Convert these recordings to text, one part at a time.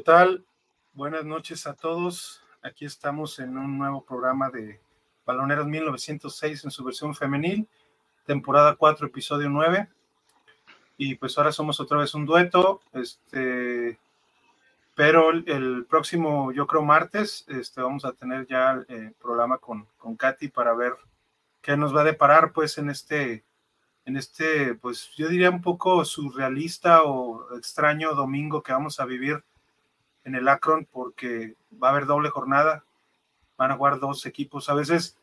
¿Qué tal? Buenas noches a todos. Aquí estamos en un nuevo programa de Baloneros 1906 en su versión femenil, temporada 4, episodio 9. Y pues ahora somos otra vez un dueto, este, pero el, próximo, yo creo martes, este, vamos a tener ya el eh, programa con, con Katy para ver qué nos va a deparar pues en este, en este, pues yo diría un poco surrealista o extraño domingo que vamos a vivir en el Akron porque va a haber doble jornada, van a jugar dos equipos. A veces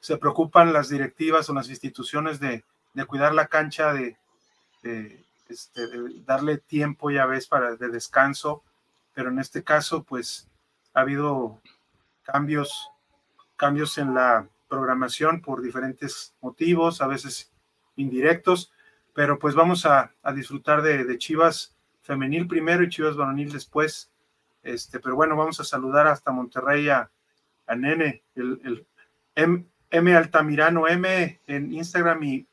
se preocupan las directivas o las instituciones de, cuidar la cancha, de, este, darle tiempo ya ves para de descanso, pero en este caso pues ha habido cambios, cambios en la programación por diferentes motivos, a veces indirectos, pero pues vamos a, disfrutar de, de Chivas femenil primero y Chivas varonil después este, pero bueno, vamos a saludar hasta Monterrey a, Nene, el, M, M, Altamirano M en Instagram y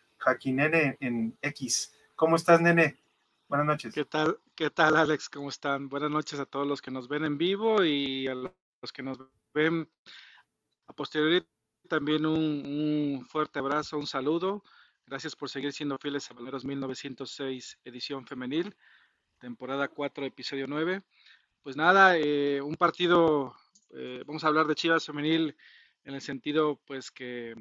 Nene en X. ¿Cómo estás, Nene? Buenas noches. ¿Qué tal, qué tal, Alex? ¿Cómo están? Buenas noches a todos los que nos ven en vivo y a los que nos ven a posteriori. También un, fuerte abrazo, un saludo. Gracias por seguir siendo fieles a Valeros 1906, edición femenil, temporada 4, episodio 9 pues nada, eh, un partido, eh, vamos a hablar de Chivas femenil en el sentido pues que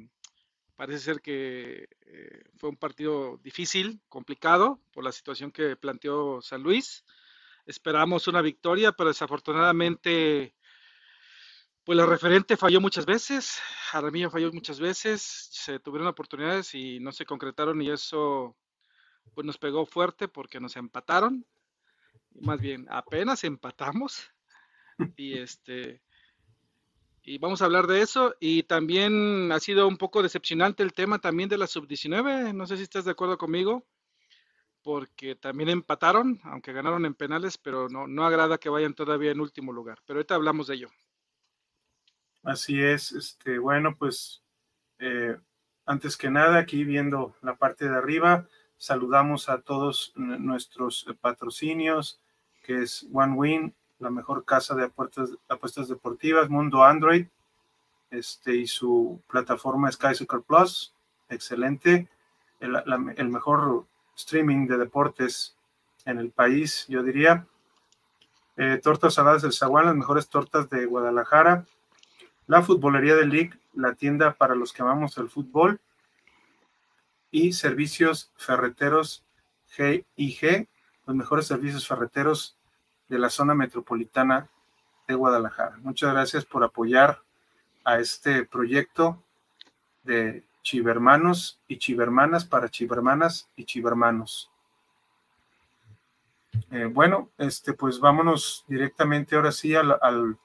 parece ser que eh, fue un partido difícil, complicado por la situación que planteó San Luis. Esperamos una victoria, pero desafortunadamente pues la referente falló muchas veces, Jaramillo falló muchas veces, se tuvieron oportunidades y no se concretaron y eso pues nos pegó fuerte porque nos empataron más bien apenas empatamos y este y vamos a hablar de eso. Y también ha sido un poco decepcionante el tema también de la sub-19, no sé si estás de acuerdo conmigo, porque también empataron, aunque ganaron en penales, pero no, no agrada que vayan todavía en último lugar, pero ahorita hablamos de ello. Así es, este, bueno, pues eh, antes que nada, aquí viendo la parte de arriba, saludamos a todos nuestros patrocinios, que es OneWin, la mejor casa de apuestas, deportivas, Mundo Android, este, y su plataforma Sky Soccer Plus, excelente, el, mejor streaming de deportes en el país, yo diría. Eh, tortas saladas del Zaguán, las mejores tortas de Guadalajara. La futbolería del League, la tienda para los que amamos el fútbol. Y servicios ferreteros G&G, los mejores servicios ferreteros de la zona metropolitana de Guadalajara. Muchas gracias por apoyar a este proyecto de chivermanos y chivermanas para chivermanas y chivermanos. Eh, bueno, este, pues vámonos directamente ahora sí al,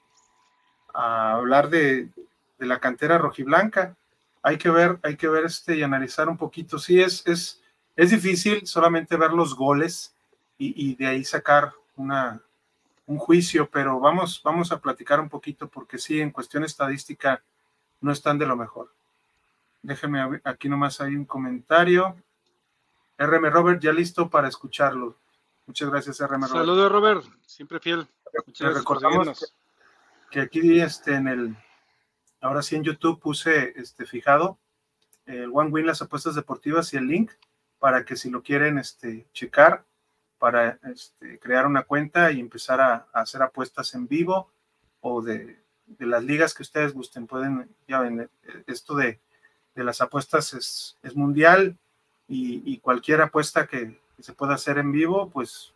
a hablar de, la cantera rojiblanca. Hay que ver, hay que ver este y analizar un poquito. Sí, es, es, es difícil solamente ver los goles y, de ahí sacar una, un juicio, pero vamos, vamos a platicar un poquito porque sí, en cuestión estadística no están de lo mejor. Déjeme, aquí nomás hay un comentario. RM Robert, ya listo para escucharlo. Muchas gracias, RM Robert. Saludos, Robert, siempre fiel. Muchas recordamos que, aquí este, en el, ahora sí en YouTube puse este fijado el One Win, las apuestas deportivas y el link para que si lo quieren este, checar, para este, crear una cuenta y empezar a, hacer apuestas en vivo o de, las ligas que ustedes gusten. Pueden, ya ven, esto de, las apuestas es, mundial y, cualquier apuesta que, se pueda hacer en vivo, pues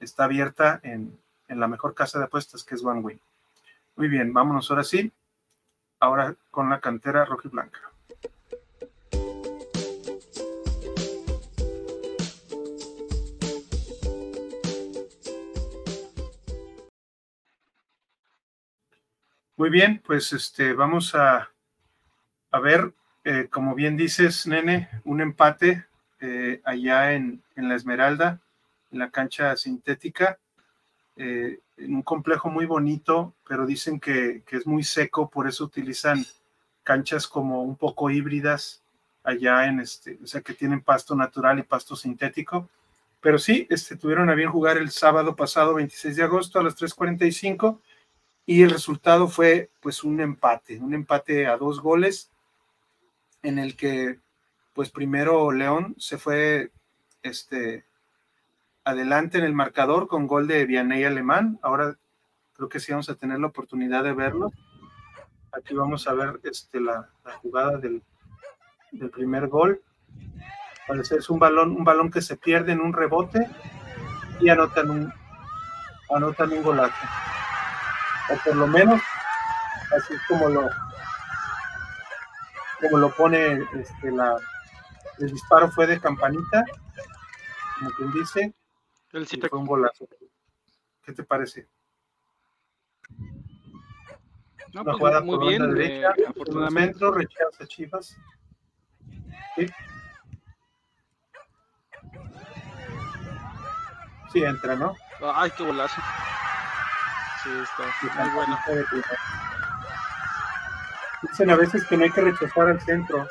está abierta en, la mejor casa de apuestas que es OneWin. Muy bien, vámonos ahora sí. Ahora con la cantera roja y blanca. Muy bien, pues este, vamos a, a ver, eh, como bien dices, nene, un empate eh, allá en, la Esmeralda, en la cancha sintética, eh, en un complejo muy bonito, pero dicen que, que, es muy seco, por eso utilizan canchas como un poco híbridas allá en este, o sea, que tienen pasto natural y pasto sintético, Pero sí, este, tuvieron a bien jugar el sábado pasado, 26 de agosto, a las 3.45, y el resultado fue pues un empate, un empate a dos goles, en el que pues primero León se fue este, adelante en el marcador con gol de Vianney Alemán. Ahora creo que sí vamos a tener la oportunidad de verlo. Aquí vamos a ver este, la, jugada del, del, primer gol. Parece es un balón, un balón que se pierde en un rebote y anotan un, anotan un golazo. O por lo menos, así es como lo, como lo pone este, la, el disparo fue de campanita, como quien dice, el fue un golazo. ¿Qué te parece? No, Una pues, jugada muy por bien, derecha, eh, afortunadamente. Centro, rechaza Chivas. ¿Sí? sí, entra, ¿no? Ay, qué golazo. Sí, está muy bueno. Dicen a veces que no hay que rechazar al centro.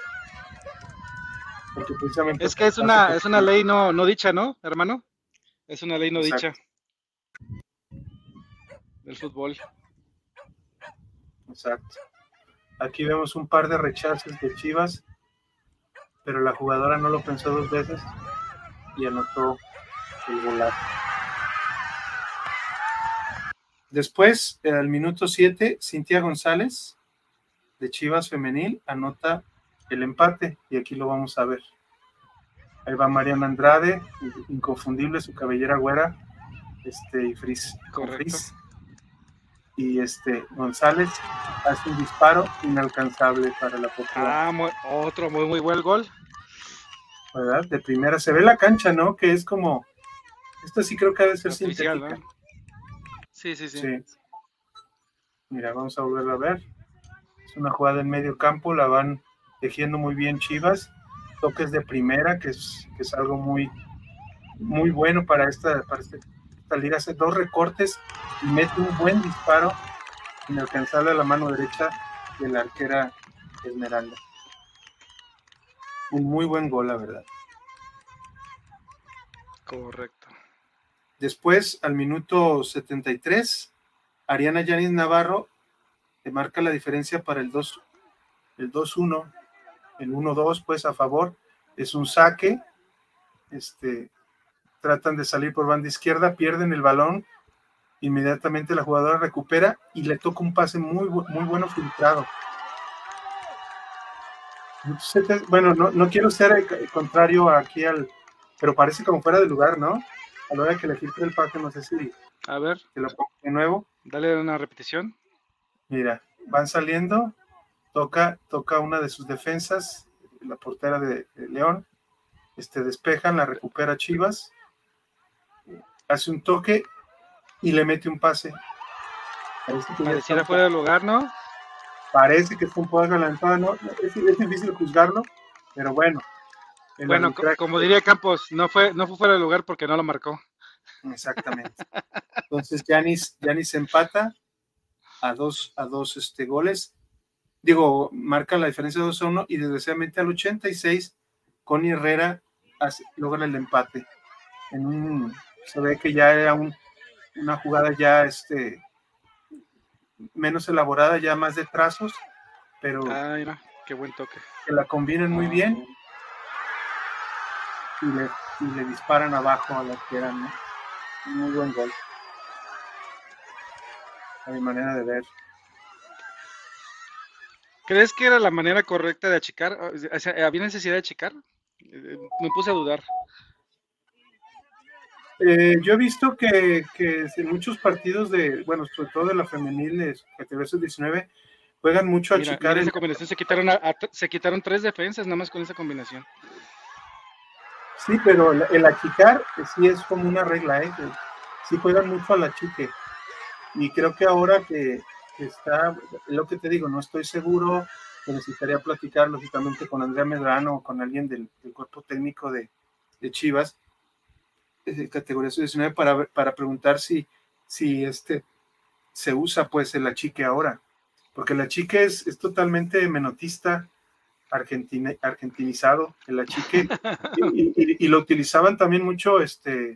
es que es una, es una ley no, no dicha, ¿no, hermano? Es una ley no dicha del fútbol. Exacto. Aquí vemos un par de rechazos de Chivas, pero la jugadora no lo pensó dos veces y anotó el golazo. Después, al minuto 7, Cintia González de Chivas Femenil anota el empate y aquí lo vamos a ver. Ahí va Mariana Andrade, inconfundible su cabellera güera, este y Fris, Y este González hace un disparo inalcanzable para la portería. Ah, otro muy muy buen gol. ¿Verdad? De primera se ve la cancha, ¿no? Que es como esto sí creo que debe ser sintética. Sí, sí, sí, Mira, vamos a volverlo a ver. Es una jugada en medio campo, la van tejiendo muy bien Chivas. Toques de primera, que es, que es algo muy, muy bueno para esta, para este, esta liga. Hace dos recortes y mete un buen disparo inalcanzable a la mano derecha de la arquera Esmeralda. Un muy buen gol, la verdad. Correcto. Después, al minuto 73, Ariana Yanis Navarro le marca la diferencia para el 2 el 2-1, el 1-2 pues a favor, es un saque, este, tratan de salir por banda izquierda, pierden el balón, inmediatamente la jugadora recupera y le toca un pase muy, muy bueno filtrado. Bueno, no, no quiero ser contrario aquí al, pero parece como fuera de lugar, ¿no? A la hora que le filtre el pase, no sé si. A ver. Te lo pongo de nuevo. Dale una repetición. Mira, van saliendo, toca, toca una de sus defensas, la portera de, León, este, despejan, la recupera Chivas, hace un toque y le mete un pase. Parece que Pareciera fuera de lugar, ¿no? Parece que fue un poco adelantado, ¿no? Es, es difícil juzgarlo, pero bueno, bueno, como diría Campos, no fue, no fue fuera de lugar porque no lo marcó. Exactamente. Entonces, Yanis, Yanis empata a dos, a dos este, goles. Digo, marca la diferencia de 2 a 1 y desgraciadamente al 86, Connie Herrera logra el empate. En un, se ve que ya era una jugada ya este, menos elaborada, ya más de trazos, pero ah, qué buen toque. Que la combinen muy bien y le, disparan abajo a la que eran. Muy buen gol. A mi manera de ver. ¿Crees que era la manera correcta de achicar? ¿Había necesidad de achicar? Eh, me puse a dudar. Eh, yo he visto que, en muchos partidos de, bueno, sobre todo de la femenil, de categoría 19, juegan mucho a achicar. esa combinación se quitaron, se quitaron tres defensas nada más con esa combinación. Sí, pero el, achicar eh, sí es como una regla, ¿eh? sí juegan mucho la chique. Y creo que ahora que, está, lo que te digo, no estoy seguro, que necesitaría platicar lógicamente con Andrea Medrano o con alguien del, cuerpo técnico de, Chivas, de categoría 19, para, para preguntar si, si este, se usa pues el achique ahora. Porque la chique es, es totalmente menotista, argentinizado, el achique, y, lo utilizaban también mucho este,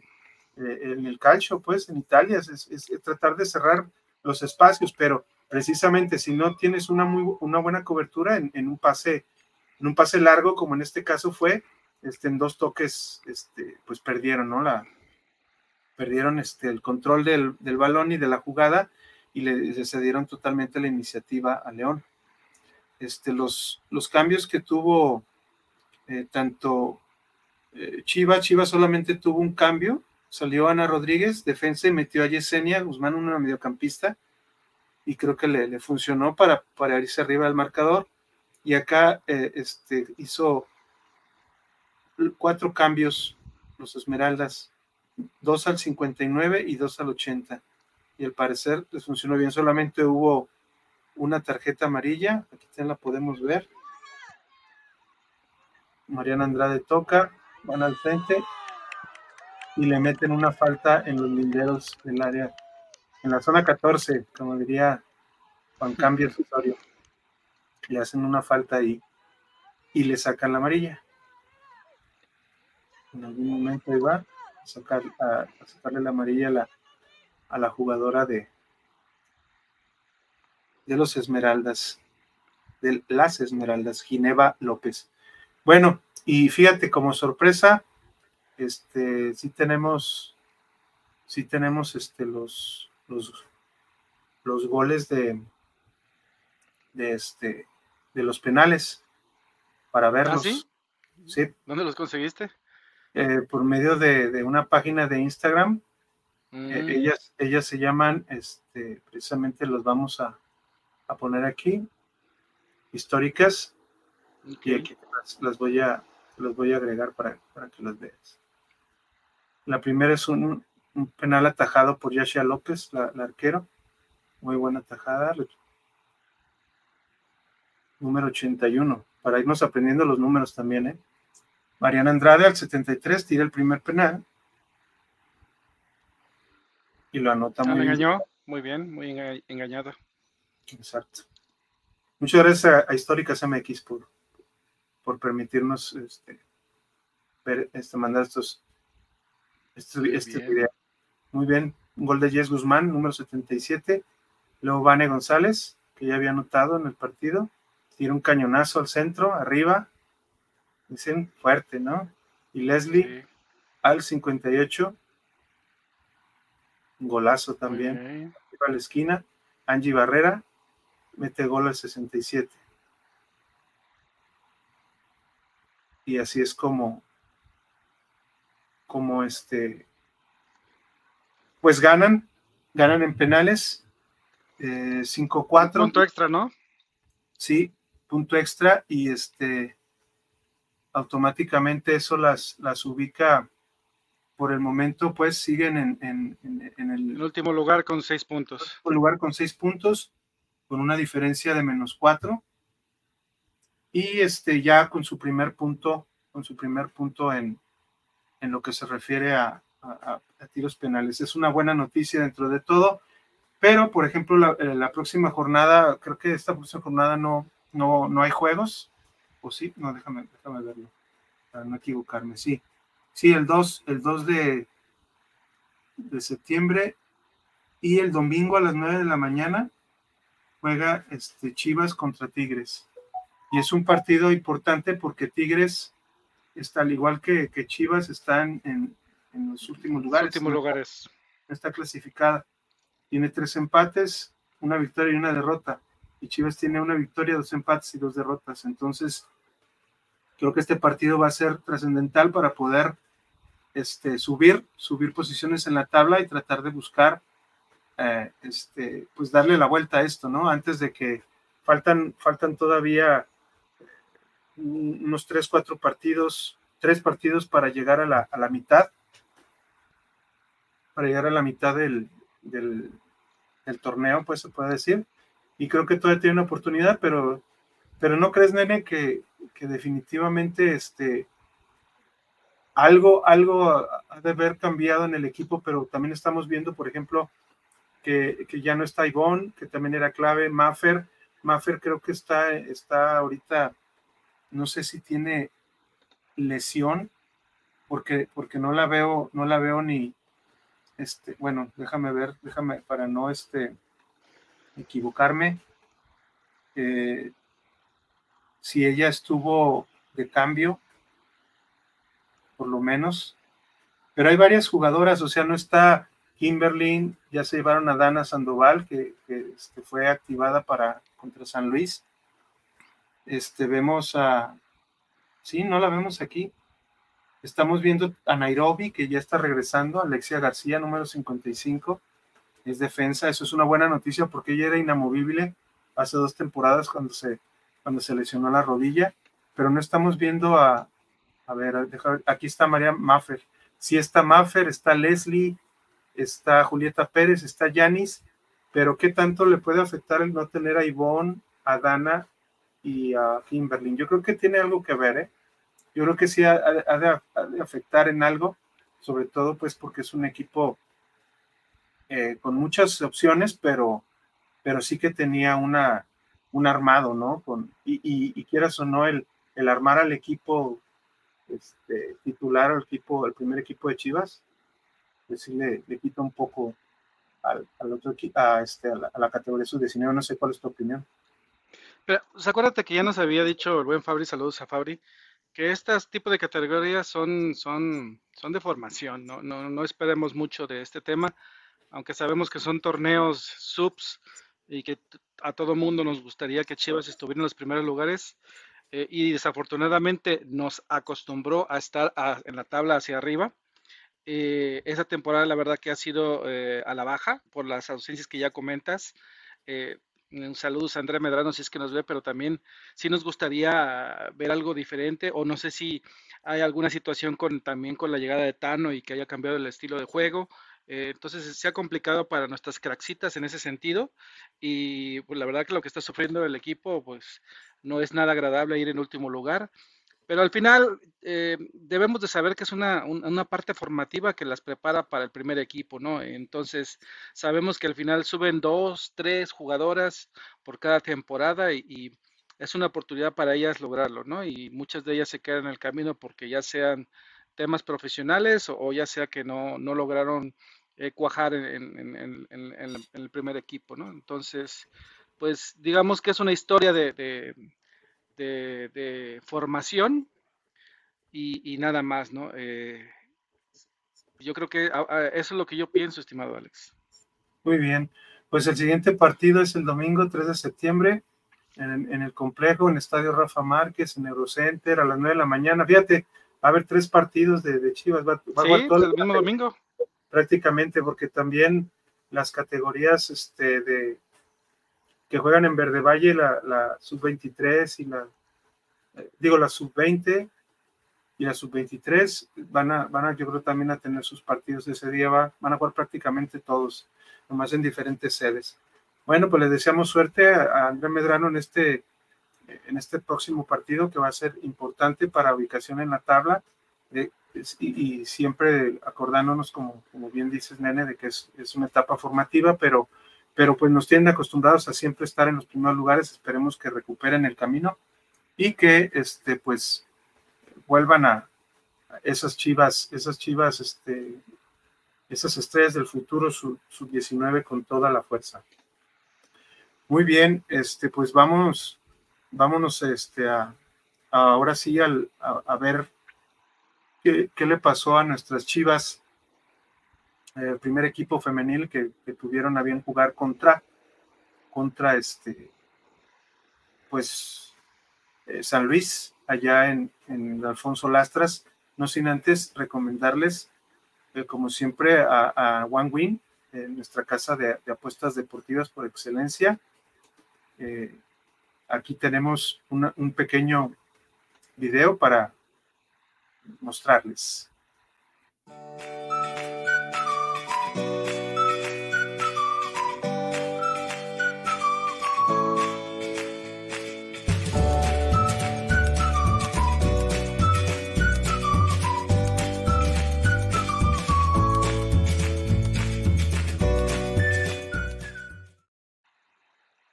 eh, en el calcio, pues en Italia, es, tratar de cerrar los espacios, pero precisamente si no tienes una, muy, una buena cobertura en, un pase, en un pase largo, como en este caso fue, este, en dos toques, este, pues perdieron, ¿no? La, perdieron este, el control del, del balón y de la jugada y le cedieron totalmente la iniciativa a León. Este, los, los cambios que tuvo eh, tanto eh, Chiva, Chiva solamente tuvo un cambio, salió Ana Rodríguez, defensa, y metió a Yesenia Guzmán, una mediocampista, y creo que le, funcionó para, para irse arriba del marcador. Y acá eh, este, hizo cuatro cambios los Esmeraldas, dos al 59 y dos al 80. Y al parecer les funcionó bien, solamente hubo una tarjeta amarilla, aquí la podemos ver. Mariana Andrade toca, van al frente y le meten una falta en los linderos del área, en la zona 14, como diría Juan Cambio Osorio. Le hacen una falta ahí y le sacan la amarilla. En algún momento iba a, a, sacarle la amarilla a la, a la jugadora de, de los Esmeraldas, de las Esmeraldas, Gineva López. Bueno, y fíjate, como sorpresa, este, sí tenemos, sí tenemos este, los, los, los goles de, de, este, de los penales para verlos. ¿Ah, sí? ¿Dónde los conseguiste? Eh, por medio de, una página de Instagram. Eh, mm. ellas, ellas se llaman, este, precisamente los vamos a, a poner aquí, históricas, y aquí las, voy a, las voy a agregar para, para que las veas. La primera es un, penal atajado por Yashia López, la, arquero. Muy buena tajada. Número 81, para irnos aprendiendo los números también. ¿eh? Mariana Andrade al 73 tira el primer penal. Y lo anota ah, muy bien. engañó, muy bien, muy engañada. Exacto. Muchas gracias a, Históricas MX por, por permitirnos este, ver, este, mandar estos, este, este video. Muy bien, un gol de Jess Guzmán, número 77. Luego Vane González, que ya había anotado en el partido. Tira un cañonazo al centro, arriba. Dicen fuerte, ¿no? Y Leslie al 58. Un golazo también. a la esquina. Angie Barrera mete gol al 67. Y así es como, como este, pues ganan, ganan en penales, 5-4. Eh, punto extra, ¿no? Sí, punto extra y este, automáticamente eso las, las ubica por el momento, pues siguen en, en, en, el, último lugar con seis puntos. lugar con seis puntos con una diferencia de menos 4 y este ya con su primer punto, con su primer punto en, en lo que se refiere a, a, tiros penales. Es una buena noticia dentro de todo, pero por ejemplo la, eh, la, próxima jornada, creo que esta próxima jornada no, no, no hay juegos, o sí, no, déjame, déjame verlo, para no equivocarme, sí, sí, el 2, el 2 de, de septiembre y el domingo a las 9 de la mañana juega este, Chivas contra Tigres. Y es un partido importante porque Tigres, está al igual que, Chivas, están en, los últimos lugares. Últimos lugares. Está clasificada. Tiene tres empates, una victoria y una derrota. Y Chivas tiene una victoria, dos empates y dos derrotas. Entonces, creo que este partido va a ser trascendental para poder este, subir, subir posiciones en la tabla y tratar de buscar eh, este, pues darle la vuelta a esto, ¿no? Antes de que faltan, faltan todavía unos tres, cuatro partidos, tres partidos para llegar a la, a la mitad, para llegar a la mitad del, del, torneo, pues se puede decir. Y creo que todavía tiene una oportunidad, pero, pero no crees, nene, que, que definitivamente este, algo, algo ha de haber cambiado en el equipo, pero también estamos viendo, por ejemplo, que, ya no está Ivonne, que también era clave, Maffer, Maffer creo que está, está ahorita no sé si tiene lesión, porque, porque no la veo, no la veo ni, este, bueno, déjame ver, déjame para no este, equivocarme. Eh, si ella estuvo de cambio, por lo menos. Pero hay varias jugadoras, o sea, no está Kimberly, ya se llevaron a Dana Sandoval, que, este, fue activada para contra San Luis. Este, vemos a, sí, no la vemos aquí. Estamos viendo a Nairobi, que ya está regresando, Alexia García, número 55, es defensa. Eso es una buena noticia porque ella era inamovible hace dos temporadas cuando se, cuando se lesionó la rodilla, pero no estamos viendo a, a ver, aquí está María Maffer. Sí está Maffer, está Leslie, está Julieta Pérez, está Yanis, pero ¿qué tanto le puede afectar el no tener a Ivonne, a Dana y a Kimberly? Yo creo que tiene algo que ver, ¿eh? Yo creo que sí ha, de, afectar en algo, sobre todo pues porque es un equipo eh, con muchas opciones, pero, pero sí que tenía una, un armado, ¿no? Y, y, quieras o no, el, el armar al equipo este, titular al equipo, al primer equipo de Chivas, pues sí le, quita un poco al, otro equipo, a, este, a, la, categoría sub-19. No sé cuál es tu opinión. Pero, pues, acuérdate que ya nos había dicho el buen Fabri, saludos a Fabri, que estas tipos de categorías son, son, son de formación, ¿no? No, no esperemos mucho de este tema, aunque sabemos que son torneos subs y que a todo mundo nos gustaría que Chivas estuviera en los primeros lugares. Eh, y desafortunadamente nos acostumbró a estar en la tabla hacia arriba. Eh, esa temporada la verdad que ha sido eh, a la baja por las ausencias que ya comentas. un saludo a Andrea Medrano si es que nos ve, pero también sí nos gustaría ver algo diferente o no sé si hay alguna situación con también con la llegada de Tano y que haya cambiado el estilo de juego. entonces se ha complicado para nuestras craxitas en ese sentido y pues, la verdad que lo que está sufriendo el equipo pues no es nada agradable ir en último lugar, pero al final eh, debemos de saber que es una, parte formativa que las prepara para el primer equipo, ¿no? Entonces sabemos que al final suben dos, tres jugadoras por cada temporada y, es una oportunidad para ellas lograrlo, ¿no? Y muchas de ellas se quedan en el camino porque ya sean temas profesionales o, ya sea que no, lograron eh, cuajar en, el primer equipo, ¿no? Entonces, pues digamos que es una historia de, formación y, nada más, ¿no? Eh, yo creo que eso es lo que yo pienso, estimado Alex. Muy bien, pues el siguiente partido es el domingo 3 de septiembre en, el complejo, en el Estadio Rafa Márquez, en Eurocenter, a las 9 de la mañana. Fíjate, va a haber tres partidos de, Chivas. Va, sí, el mismo domingo. Prácticamente, porque también las categorías este, de, que juegan en Verde Valle, la, sub-23 y la, eh, digo, la sub-20 y la sub-23 van a, van a, yo creo también a tener sus partidos ese día, va, van a jugar prácticamente todos, nomás en diferentes sedes. Bueno, pues les deseamos suerte a, André Medrano en este, en este próximo partido que va a ser importante para ubicación en la tabla. Eh, y, siempre acordándonos, como, como bien dices, Nene, de que es, es una etapa formativa, pero pero pues nos tienen acostumbrados a siempre estar en los primeros lugares, esperemos que recuperen el camino y que este pues vuelvan a esas chivas, esas chivas, este, esas estrellas del futuro sub, 19 con toda la fuerza. Muy bien, este, pues vamos, vámonos este, a, ahora sí al, a, ver qué, qué, le pasó a nuestras chivas el primer equipo femenil que, tuvieron a bien jugar contra, contra este, pues, eh, San Luis, allá en, en, Alfonso Lastras, no sin antes recomendarles, eh, como siempre, a, One Win, nuestra casa de, apuestas deportivas por excelencia. Eh, aquí tenemos un pequeño video para mostrarles.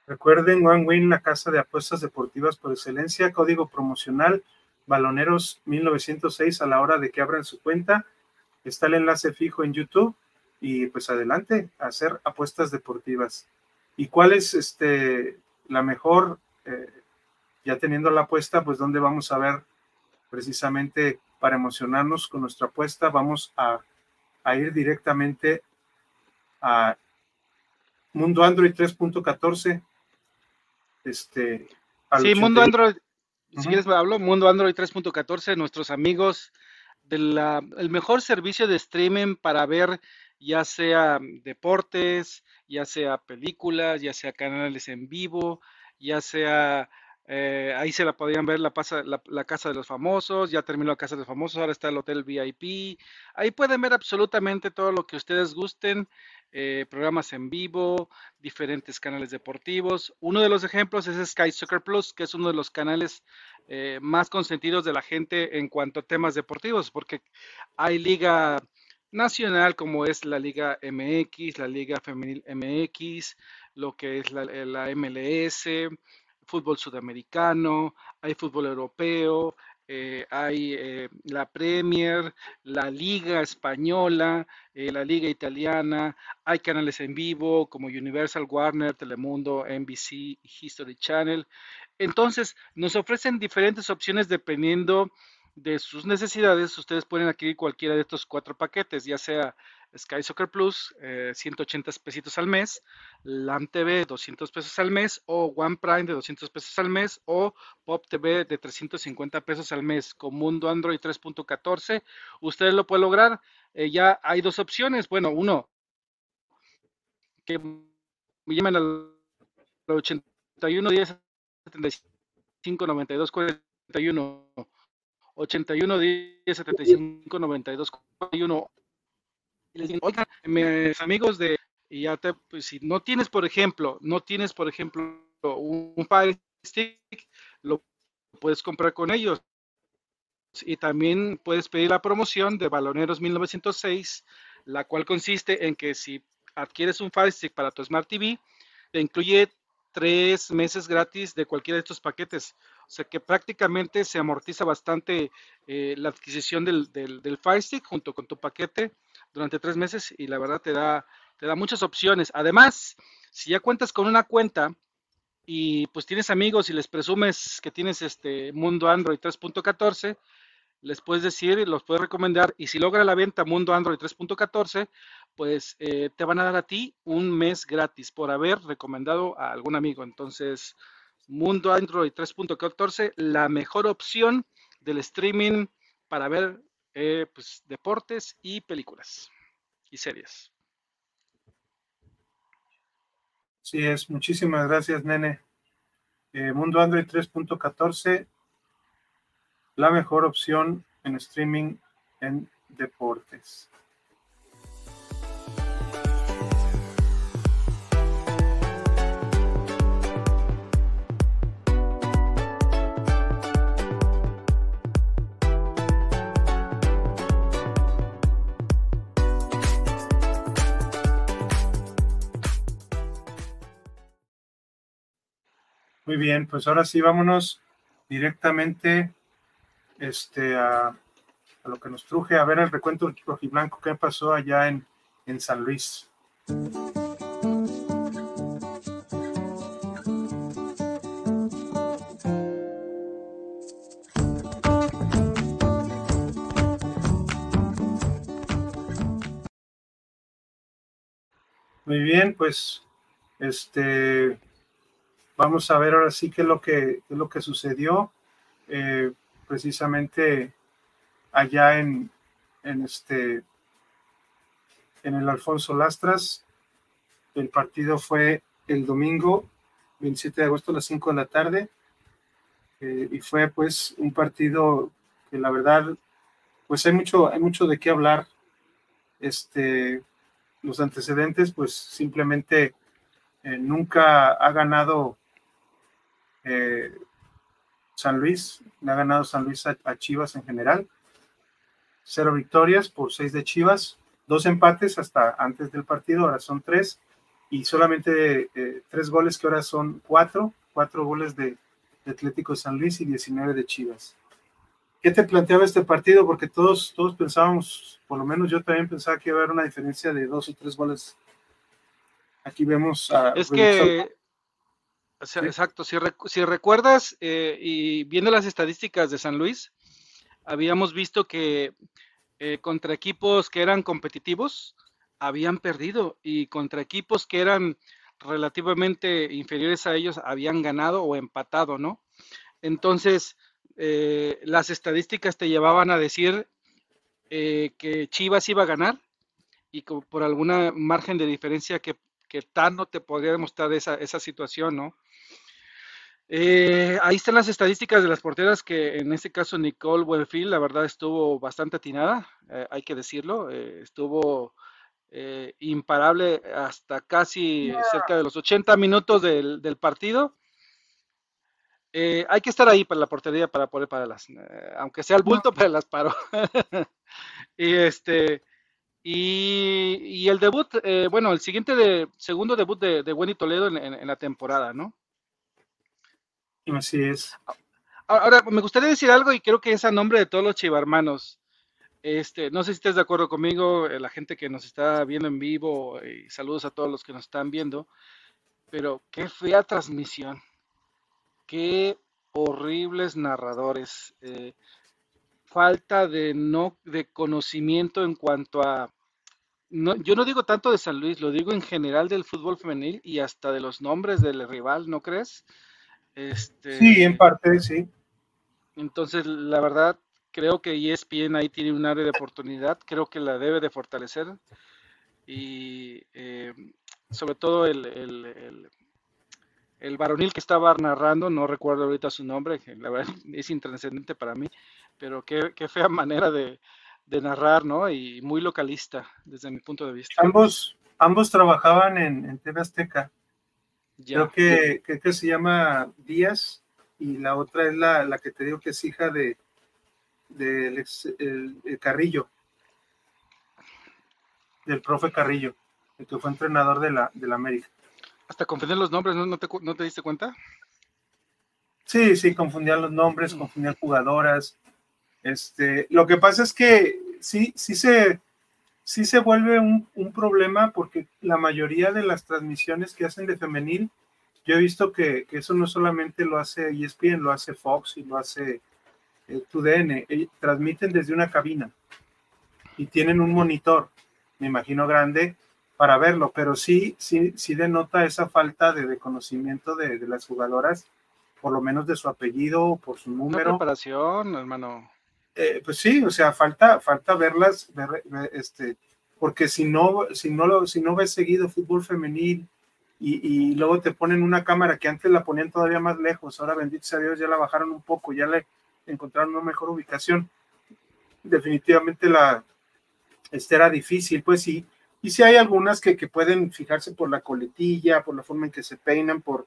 Recuerden, One Win, la casa de apuestas deportivas por excelencia, código promocional Baloneros 1906 a la hora de que abran su cuenta. Está el enlace fijo en YouTube y pues adelante, a hacer apuestas deportivas. ¿Y cuál es este, la mejor? Eh, ya teniendo la apuesta, pues dónde vamos a ver precisamente para emocionarnos con nuestra apuesta, vamos a, a ir directamente a Mundo Android 3.14 este, sí, Mundo Android, si quieres me hablo, Mundo Android 3.14, nuestros amigos del mejor servicio de streaming para ver ya sea deportes, ya sea películas, ya sea canales en vivo, ya sea eh, ahí se la podían ver la, Casa de los Famosos, ya terminó la Casa de los Famosos, ahora está el Hotel VIP. Ahí pueden ver absolutamente todo lo que ustedes gusten, eh, programas en vivo, diferentes canales deportivos. Uno de los ejemplos es Sky Soccer Plus, que es uno de los canales eh, más consentidos de la gente en cuanto a temas deportivos, porque hay liga nacional como es la Liga MX, la Liga Femenil MX, lo que es la MLS fútbol sudamericano, hay fútbol europeo, eh, hay eh, la Premier, la Liga Española, eh, la Liga Italiana, hay canales en vivo como Universal, Warner, Telemundo, NBC, History Channel. Entonces, nos ofrecen diferentes opciones dependiendo de sus necesidades. Ustedes pueden adquirir cualquiera de estos cuatro paquetes, ya sea Sky Soccer Plus, 180 eh, pesitos al mes, LAM TV, 200 pesos al mes, o One Prime de 200 pesos al mes, o Pop TV de 350 pesos al mes, con Mundo Android 3.14. Ustedes lo pueden lograr. Eh, ya hay dos opciones. Bueno, uno, que me llamen al 81 10 75 92 41 81 10 75 92 41 y les digo, oigan, mis amigos de, y ya te, pues si no tienes, por ejemplo, no tienes, por ejemplo, un Fire Stick, lo puedes comprar con ellos. Y también puedes pedir la promoción de Baloneros 1906, la cual consiste en que si adquieres un Fire Stick para tu Smart TV, te incluye tres meses gratis de cualquiera de estos paquetes. O sea que prácticamente se amortiza bastante eh, la adquisición del, del Fire Stick junto con tu paquete durante tres meses y la verdad te da, te da muchas opciones. Además, si ya cuentas con una cuenta y pues tienes amigos y les presumes que tienes este Mundo Android 3.14, les puedes decir, y los puedes recomendar y si logra la venta Mundo Android 3.14, pues eh, te van a dar a ti un mes gratis por haber recomendado a algún amigo. Entonces, Mundo Android 3.14, la mejor opción del streaming para ver eh, pues, deportes y películas y series. Sí, es. Muchísimas gracias, nene. Eh, Mundo Android 3.14, la mejor opción en streaming en deportes. Muy bien, pues ahora sí, vámonos directamente este, a, lo que nos truje, a ver el recuento del rojiblanco, qué pasó allá en, en San Luis. Muy bien, pues este Vamos a ver ahora sí qué es lo que, es lo que sucedió eh, precisamente allá en, en, este, en el Alfonso Lastras. El partido fue el domingo 27 de agosto a las 5 de la tarde eh, y fue pues un partido que la verdad pues hay mucho, hay mucho de qué hablar. Este, los antecedentes pues simplemente eh, nunca ha ganado eh, San Luis, le ha ganado San Luis a, Chivas en general. Cero victorias por seis de Chivas, dos empates hasta antes del partido, ahora son tres, y solamente eh, tres goles que ahora son cuatro, cuatro goles de, Atlético de San Luis y 19 de Chivas. ¿Qué te planteaba este partido? Porque todos, todos pensábamos, por lo menos yo también pensaba que iba a haber una diferencia de dos o tres goles. Aquí vemos a... Es que, exacto, si, si recuerdas, eh, y viendo las estadísticas de San Luis, habíamos visto que eh, contra equipos que eran competitivos, habían perdido y contra equipos que eran relativamente inferiores a ellos habían ganado o empatado, ¿no? Entonces, eh, las estadísticas te llevaban a decir eh, que Chivas iba a ganar y por alguna margen de diferencia que, que no te podría demostrar esa, esa situación, ¿no? Eh, ahí están las estadísticas de las porteras que en este caso Nicole Buenfield, la verdad estuvo bastante atinada, hay que decirlo, estuvo eh, imparable hasta casi cerca de los 80 minutos del, partido. Eh, hay que estar ahí para la portería para poder pararlas, eh, aunque sea el bulto, pero las paro. y este y, el debut, bueno, el siguiente de segundo debut de, de Wendy Toledo en, la temporada, ¿no? Así es. Ahora, me gustaría decir algo y creo que es a nombre de todos los chivarmanos. Este, no sé si estás de acuerdo conmigo, eh, la gente que nos está viendo en vivo, y saludos a todos los que nos están viendo, pero qué fea transmisión, qué horribles narradores, eh, falta de no de conocimiento en cuanto a no, yo no digo tanto de San Luis, lo digo en general del fútbol femenil y hasta de los nombres del rival, ¿no crees? Este, sí, en parte sí. Entonces, la verdad, creo que ESPN ahí tiene un área de oportunidad, creo que la debe de fortalecer y eh, sobre todo el, el, el, varonil que estaba narrando, no recuerdo ahorita su nombre, que la verdad es intranscendente para mí, pero qué, qué fea manera de, de, narrar, ¿no? Y muy localista desde mi punto de vista. Ambos, ambos trabajaban en, en TV Azteca. Creo que, que, se llama Díaz y la otra es la, la que te digo que es hija de, del ex, el, Carrillo, del profe Carrillo, el que fue entrenador de la, de la América. Hasta confundían los nombres, ¿no? te, ¿no te diste cuenta? Sí, sí, confundían los nombres, mm. confundían jugadoras. Este, lo que pasa es que sí, sí se, sí se vuelve un, un, problema porque la mayoría de las transmisiones que hacen de femenil, yo he visto que, que, eso no solamente lo hace ESPN, lo hace Fox y lo hace eh, tu DN, eh, transmiten desde una cabina y tienen un monitor, me imagino grande, para verlo, pero sí, sí, sí denota esa falta de, conocimiento de, las jugadoras, por lo menos de su apellido, por su número. Una preparación, hermano. Eh, pues sí, o sea, falta, falta verlas, este, porque si no, si no lo, si no ves seguido fútbol femenil y, y, luego te ponen una cámara que antes la ponían todavía más lejos, ahora bendito sea Dios, ya la bajaron un poco, ya le encontrar una mejor ubicación. Definitivamente la este era difícil, pues sí. Y sí hay algunas que, que pueden fijarse por la coletilla, por la forma en que se peinan, por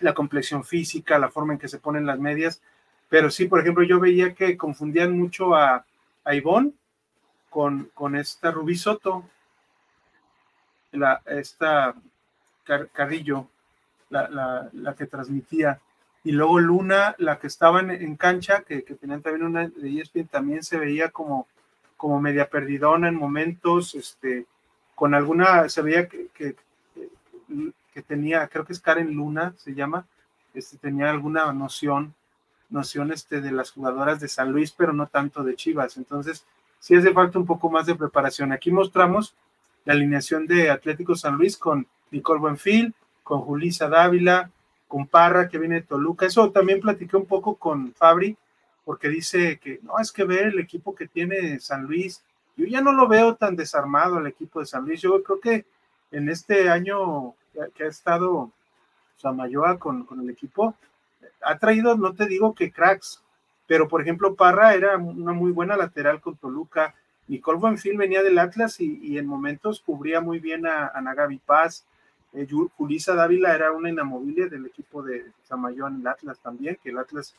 la complexión física, la forma en que se ponen las medias. Pero sí, por ejemplo, yo veía que confundían mucho a, a Ivonne con, con esta Rubí Soto, la, esta Carrillo, la, la, la, que transmitía. Y luego Luna, la que estaba en, cancha, que, tenían también una de ESPN, también se veía como, como media perdidona en momentos, este, con alguna, se veía que, que, tenía, creo que es Karen Luna, se llama, este, tenía alguna noción, noción este, de las jugadoras de San Luis, pero no tanto de Chivas. Entonces, sí hace falta un poco más de preparación. Aquí mostramos la alineación de Atlético San Luis con Nicole Buenfil, con Julisa Dávila, con Parra, que viene de Toluca. Eso también platiqué un poco con Fabri, porque dice que no, es que ver el equipo que tiene San Luis, yo ya no lo veo tan desarmado el equipo de San Luis. Yo creo que en este año que ha estado Samayoa con, con el equipo, ha traído, no te digo que cracks, pero por ejemplo Parra era una muy buena lateral con Toluca. Nicole Buenfil venía del Atlas y, en momentos cubría muy bien a, a Nagavi Paz. Eh, Julisa Dávila era una inamovible del equipo de Samayón, el Atlas también, que el Atlas,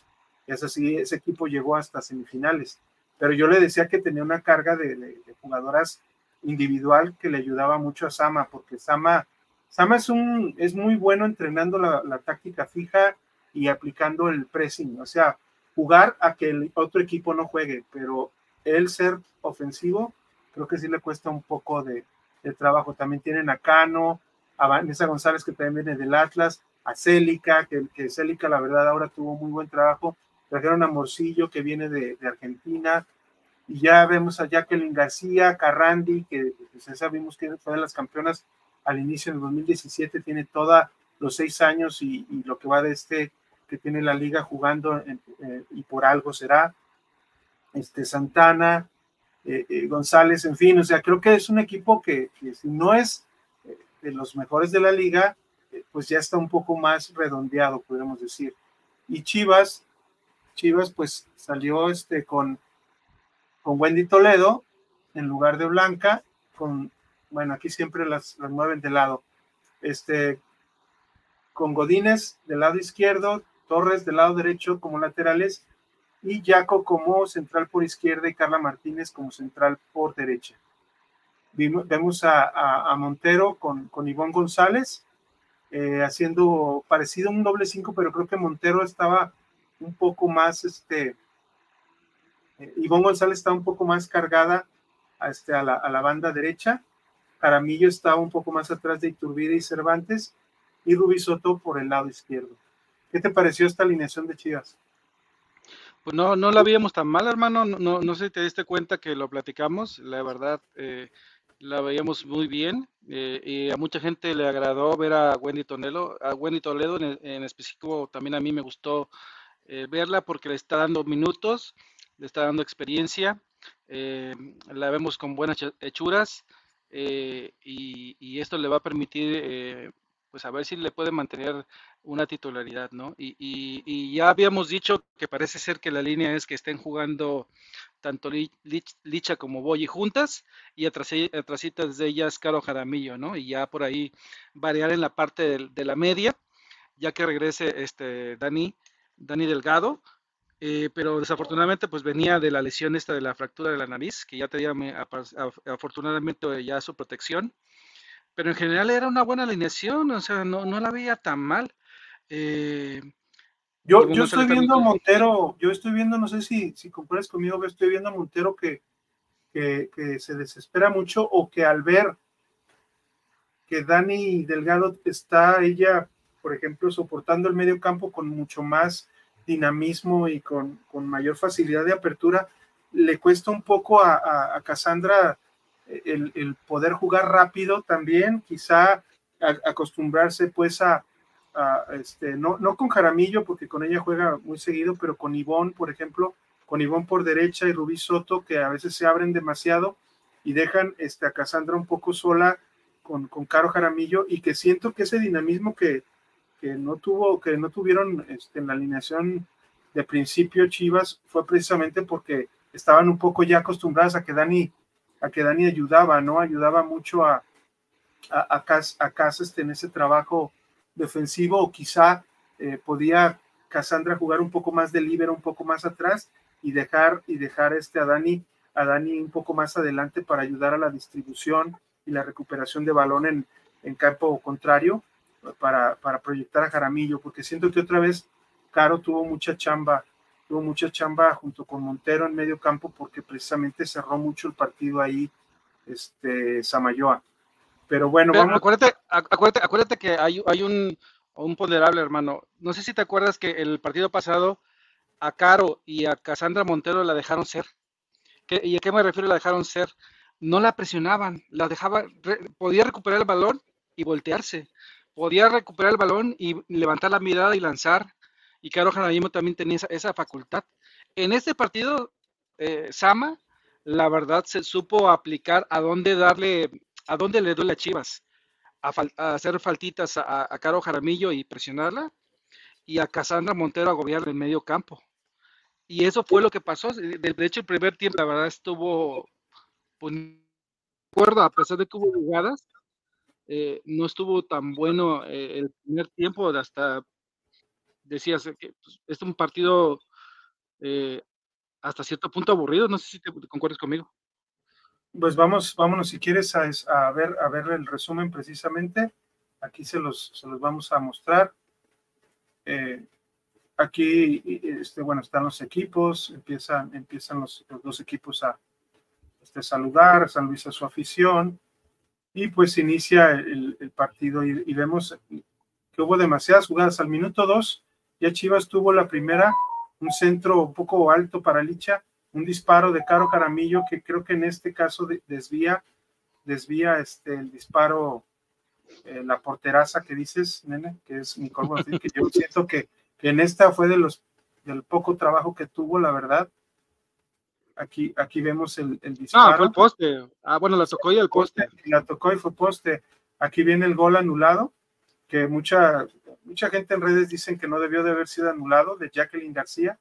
es así, ese equipo llegó hasta semifinales. Pero yo le decía que tenía una carga de, jugadoras individual que le ayudaba mucho a Sama, porque Sama Sama es, un, es muy bueno entrenando la, la táctica fija y aplicando el pressing, o sea, jugar a que el otro equipo no juegue, pero él ser ofensivo, creo que sí le cuesta un poco de, trabajo. También tienen a Cano, a Vanessa González, que también viene del Atlas, a Célica, que, que Célica, la verdad, ahora tuvo muy buen trabajo. Trajeron a Morcillo, que viene de, Argentina. Y ya vemos a Jacqueline García, Carrandi, que pues, ya sabemos que fue de las campeonas al inicio del 2017, tiene toda los seis años y, lo que va de este que tiene la liga jugando eh, y por algo será. Este Santana, eh, eh, González, en fin, o sea, creo que es un equipo que, si no es de los mejores de la liga, pues ya está un poco más redondeado, podríamos decir. Y Chivas, Chivas pues salió este con, con Wendy Toledo en lugar de Blanca, con, bueno, aquí siempre las, las mueven de lado, este, con Godínez del lado izquierdo, Torres del lado derecho como laterales y Jaco como central por izquierda y Carla Martínez como central por derecha. vemos a, Montero con, con González eh, haciendo parecido a un doble cinco, pero creo que Montero estaba un poco más, este, eh, González estaba un poco más cargada a, este, a, la, a la banda derecha, Caramillo estaba un poco más atrás de Iturbide y Cervantes, y Rubí Soto por el lado izquierdo. ¿Qué te pareció esta alineación de Chivas? Pues no, no la veíamos tan mal, hermano. No, no, sé si te diste cuenta que lo platicamos. La verdad, eh, la veíamos muy bien. Eh, y a mucha gente le agradó ver a Wendy Toledo. A Wendy Toledo en, específico también a mí me gustó eh, verla porque le está dando minutos, le está dando experiencia. la vemos con buenas hechuras. Y, y, esto le va a permitir pues a ver si le puede mantener una titularidad, ¿no? Y, ya habíamos dicho que parece ser que la línea es que estén jugando tanto Licha como Boyi juntas y atrás, de ellas Caro Jaramillo, ¿no? Y ya por ahí variar en la parte de, la media, ya que regrese este Dani, Dani Delgado, eh, pero desafortunadamente pues venía de la lesión esta de la fractura de la nariz, que ya tenía afortunadamente ya su protección, pero en general era una buena alineación, o sea, no, no la veía tan mal. Eh, yo, yo estoy viendo a Montero, yo estoy viendo, no sé si, si concuerdas conmigo, que estoy viendo a Montero que, que, se desespera mucho o que al ver que Dani Delgado está ella, por ejemplo, soportando el medio campo con mucho más dinamismo y con, con mayor facilidad de apertura, le cuesta un poco a, a, Cassandra el, poder jugar rápido también, quizá acostumbrarse pues a, este, no, no con Jaramillo, porque con ella juega muy seguido, pero con Ivón, por ejemplo, con Ivón por derecha y Rubí Soto, que a veces se abren demasiado y dejan este, a Cassandra un poco sola con, con Caro Jaramillo, y que siento que ese dinamismo que, que no tuvo, que no tuvieron este, en la alineación de principio Chivas fue precisamente porque estaban un poco ya acostumbradas a que Dani, a que Dani ayudaba, ¿no? Ayudaba mucho a, a, a, este, en ese trabajo defensivo o quizá eh, podía Cassandra jugar un poco más de líbero, un poco más atrás y dejar y dejar este a Dani a Dani un poco más adelante para ayudar a la distribución y la recuperación de balón en, en campo contrario para, para proyectar a Jaramillo, porque siento que otra vez Caro tuvo mucha chamba, tuvo mucha chamba junto con Montero en medio campo porque precisamente cerró mucho el partido ahí este Samayoa. Pero bueno, Acuérdate, acuérdate, acuérdate que hay, hay un, un ponderable, hermano. No sé si te acuerdas que el partido pasado a Caro y a Cassandra Montero la dejaron ser. ¿Y a qué me refiero la dejaron ser? No la presionaban, la dejaba, podía recuperar el balón y voltearse. Podía recuperar el balón y levantar la mirada y lanzar. Y Caro Jaramillo también tenía esa, facultad. En este partido, eh, Sama, la verdad, se supo aplicar a dónde darle ¿A dónde le duele a Chivas? A, hacer faltitas a, Caro Jaramillo y presionarla y a Casandra Montero a gobierno en medio campo. Y eso fue lo que pasó. De, hecho, el primer tiempo, la verdad, estuvo, pues, acuerdo, a pesar de que hubo jugadas, eh, no estuvo tan bueno eh, el primer tiempo, hasta decías que pues, es un partido eh, hasta cierto punto aburrido. No sé si te, concuerdas conmigo pues vamos, vámonos si quieres a, ver, a ver el resumen precisamente. aquí se los, se los vamos a mostrar. Eh, aquí, este, bueno, están los equipos, empiezan, empiezan los, dos equipos a este, saludar, San Luis a su afición, y pues inicia el, partido y, vemos que hubo demasiadas jugadas. Al minuto dos, ya Chivas tuvo la primera, un centro un poco alto para Licha, un disparo de Caro Caramillo que creo que en este caso desvía, desvía este, el disparo, eh, la porteraza que dices, nene, que es Nicole Bonfil, que yo siento que, que, en esta fue de los del poco trabajo que tuvo, la verdad. Aquí, aquí vemos el, el disparo. Ah, fue el poste. Ah, bueno, la tocó y el poste. La tocó y fue poste. Aquí viene el gol anulado, que mucha, mucha gente en redes dicen que no debió de haber sido anulado, de Jacqueline García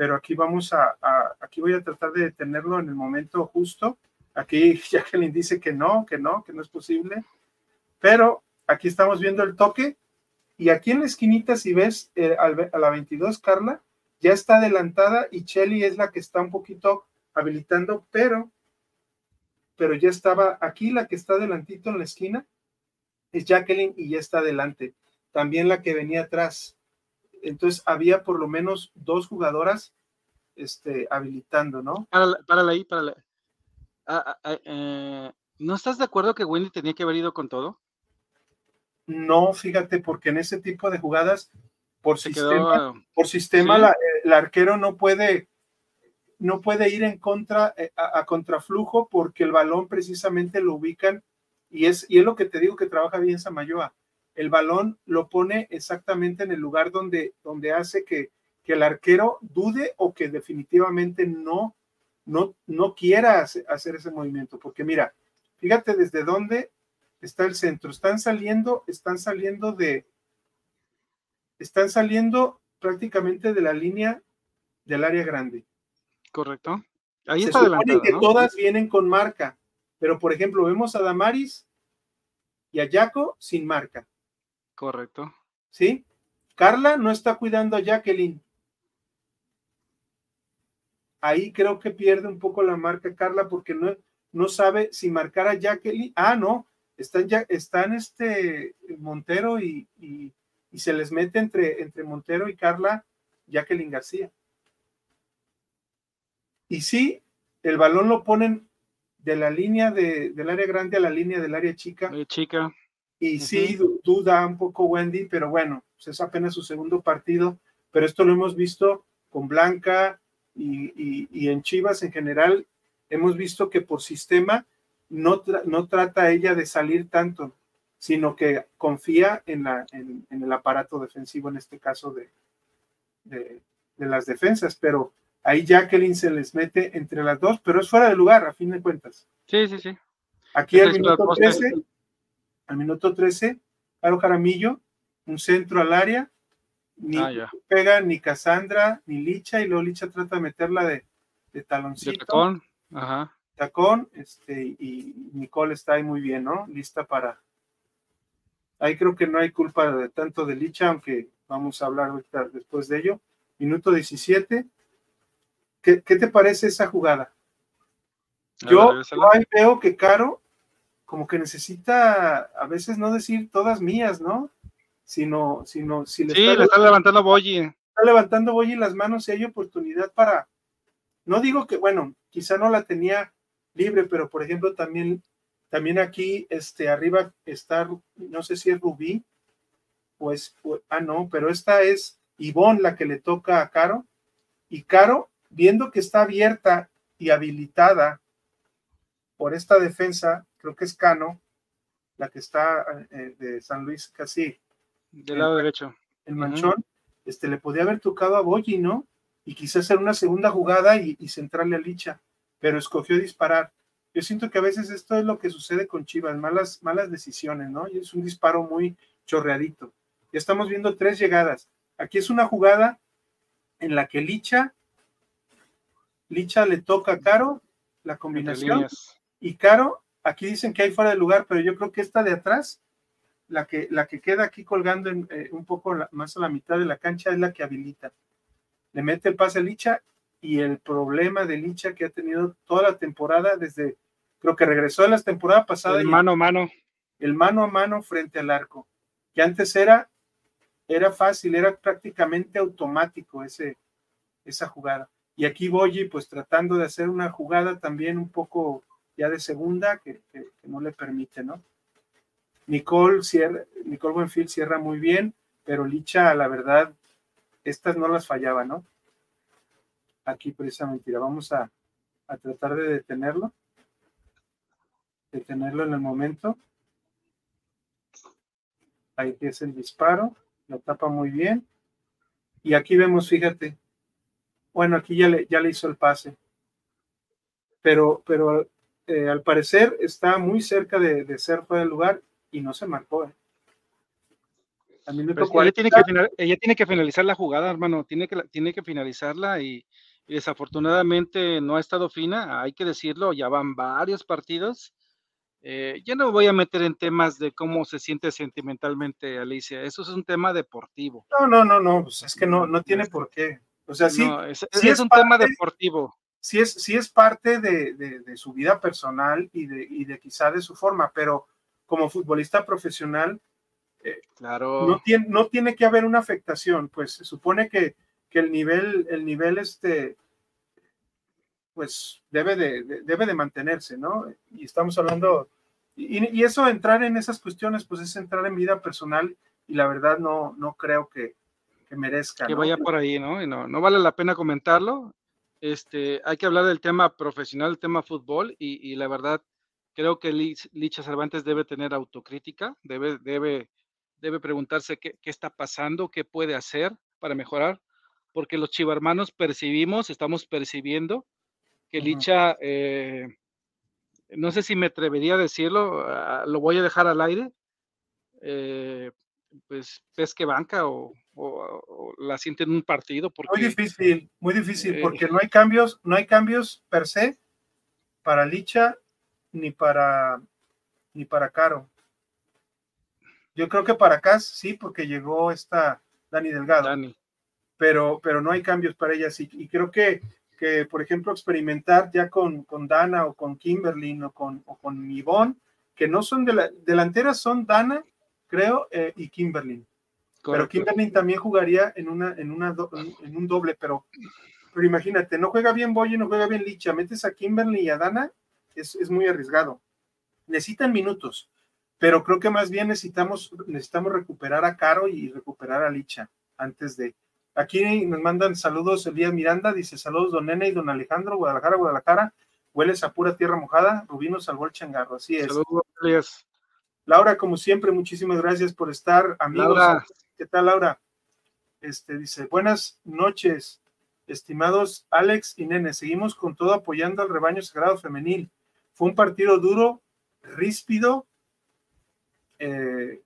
pero aquí vamos a, aquí voy a tratar de tenerlo en el momento justo. Aquí Jacqueline dice que no, que no, que no es posible, pero aquí estamos viendo el toque y aquí en la esquinita, si ves eh, a la 22, Carla, ya está adelantada y Chelly es la que está un poquito habilitando, pero, pero ya estaba aquí la que está adelantito en la esquina, es Jacqueline y ya está adelante. También la que venía atrás, entonces había por lo menos dos jugadoras este, habilitando, ¿no? Párala, ahí, párala. Ah, ah, ah, eh, ¿No estás de acuerdo que Wendy tenía que haber ido con todo? No, fíjate, porque en ese tipo de jugadas, por sistema, por sistema el arquero no puede, no puede ir en contra, eh, a, contraflujo, porque el balón precisamente lo ubican, y es, y es lo que te digo que trabaja bien Samayoa el balón lo pone exactamente en el lugar donde, donde hace que, que el arquero dude o que definitivamente no, no, no quiera hacer ese movimiento. Porque mira, fíjate desde dónde está el centro. Están saliendo, están saliendo de, están saliendo prácticamente de la línea del área grande. Correcto. Ahí está Se que todas vienen con marca, pero por ejemplo, vemos a Damaris y a Jaco sin marca. Correcto. ¿Sí? Carla no está cuidando a Jacqueline. Ahí creo que pierde un poco la marca Carla porque no, no sabe si marcar a Jacqueline. Ah, no, están ya, están este Montero y, y, se les mete entre, entre Montero y Carla Jacqueline García. Y sí, el balón lo ponen de la línea de, del área grande a la línea del área chica. chica. Y sí, duda un poco Wendy, pero bueno, pues es apenas su segundo partido, pero esto lo hemos visto con Blanca y, en Chivas en general, hemos visto que por sistema no, no trata ella de salir tanto, sino que confía en, la, en, el aparato defensivo, en este caso de, de, las defensas, pero ahí Jacqueline se les mete entre las dos, pero es fuera de lugar, a fin de cuentas. Sí, sí, sí. Aquí el minuto 13, al minuto 13, Caro Jaramillo, un centro al área, ni ah, pega ni Cassandra ni Licha, y luego Licha trata de meterla de, de taloncito. De tacón, ajá. Tacón, este, y Nicole está ahí muy bien, ¿no? Lista para. Ahí creo que no hay culpa de tanto de Licha, aunque vamos a hablar después de ello. Minuto 17. ¿Qué, qué te parece esa jugada? Yo, yo ahí veo que Caro como que necesita a veces no decir todas mías, ¿no? Sino, sino si le, sí, está, le está levantando Boyi. Está levantando Boyi las manos y hay oportunidad para, no digo que, bueno, quizá no la tenía libre, pero por ejemplo también, también aquí, este, arriba está, no sé si es Rubí, pues, ah, no, pero esta es Ivonne la que le toca a Caro, y Caro, viendo que está abierta y habilitada por esta defensa, creo que es Cano, la que está eh, de San Luis casi. Del lado derecho. El manchón, este, le podía haber tocado a Boyi, ¿no? Y quizás hacer una segunda jugada y, centrarle a Licha, pero escogió disparar. Yo siento que a veces esto es lo que sucede con Chivas, malas, malas decisiones, ¿no? Y es un disparo muy chorreadito. Ya estamos viendo tres llegadas. Aquí es una jugada en la que Licha, Licha le toca a Caro, la combinación, y Caro aquí dicen que hay fuera de lugar, pero yo creo que esta de atrás, la que, la que queda aquí colgando en, eh, un poco más a la mitad de la cancha, es la que habilita. Le mete el pase a Licha y el problema de Licha que ha tenido toda la temporada, desde creo que regresó a la temporada pasada. mano a mano. el mano a mano frente al arco, que antes era, era fácil, era prácticamente automático ese, esa jugada. Y aquí Boyi, pues tratando de hacer una jugada también un poco ya de segunda, que, no le permite, ¿no? Nicole, cierra, Nicole Buenfield cierra muy bien, pero Licha, la verdad, estas no las fallaba, ¿no? Aquí precisamente, vamos a, a tratar de detenerlo, detenerlo en el momento. Ahí es el disparo, lo tapa muy bien. Y aquí vemos, fíjate, bueno, aquí ya le, ya le hizo el pase, pero, pero eh, al parecer está muy cerca de, ser fuera del lugar y no se marcó. ¿eh? ella, tiene que ella tiene que finalizar la jugada, hermano, tiene que, tiene que finalizarla y, desafortunadamente no ha estado fina, hay que decirlo, ya van varios partidos. Eh, yo no me voy a meter en temas de cómo se siente sentimentalmente Alicia, eso es un tema deportivo. No, no, no, no, pues es que no, no tiene por qué. O sea, sí, es, es, un tema deportivo. Sí es, sí es parte de, de, su vida personal y de, y de quizá de su forma, pero como futbolista profesional, eh, claro. no, tiene, no tiene que haber una afectación, pues se supone que, que el nivel, el nivel este, pues debe de, debe de mantenerse, ¿no? Y estamos hablando, y, y, eso, entrar en esas cuestiones, pues es entrar en vida personal y la verdad no, no creo que, que merezca. Que vaya por ahí, ¿no? Y no, no vale la pena comentarlo. Este, hay que hablar del tema profesional, el tema fútbol, y, la verdad, creo que Licha Cervantes debe tener autocrítica, debe, debe, debe preguntarse qué, qué está pasando, qué puede hacer para mejorar, porque los chivarmanos percibimos, estamos percibiendo que Licha, eh, no sé si me atrevería a decirlo, ah, lo voy a dejar al aire, eh, pues pesque banca o, la siente en un partido. Porque, muy difícil, muy difícil, eh, porque no hay cambios, no hay cambios per se para Licha ni para ni para Caro. Yo creo que para Cas sí, porque llegó esta Dani Delgado. Dani. Pero, pero no hay cambios para ella sí. Y creo que, que por ejemplo, experimentar ya con, con Dana o con Kimberly o con, o con Ivonne, que no son de la, delanteras, son Dana creo, eh, y Kimberly. Pero Kimberly también jugaría en, una, en, una en un doble, pero, pero imagínate, no juega bien Boye, no juega bien Licha, metes a Kimberly y a Dana, es, es, muy arriesgado. Necesitan minutos, pero creo que más bien necesitamos, necesitamos recuperar a Caro y recuperar a Licha antes de. Aquí nos mandan saludos Elías Miranda, dice saludos don Nene y don Alejandro, Guadalajara, Guadalajara, hueles a pura tierra mojada, Rubino salvó el changarro, así es. Saludos, Elías. Laura, como siempre, muchísimas gracias por estar, amigos. ¿Qué tal, Laura? Este dice, buenas noches, estimados Alex y Nene. Seguimos con todo apoyando al rebaño sagrado femenil. Fue un partido duro, ríspido. Eh,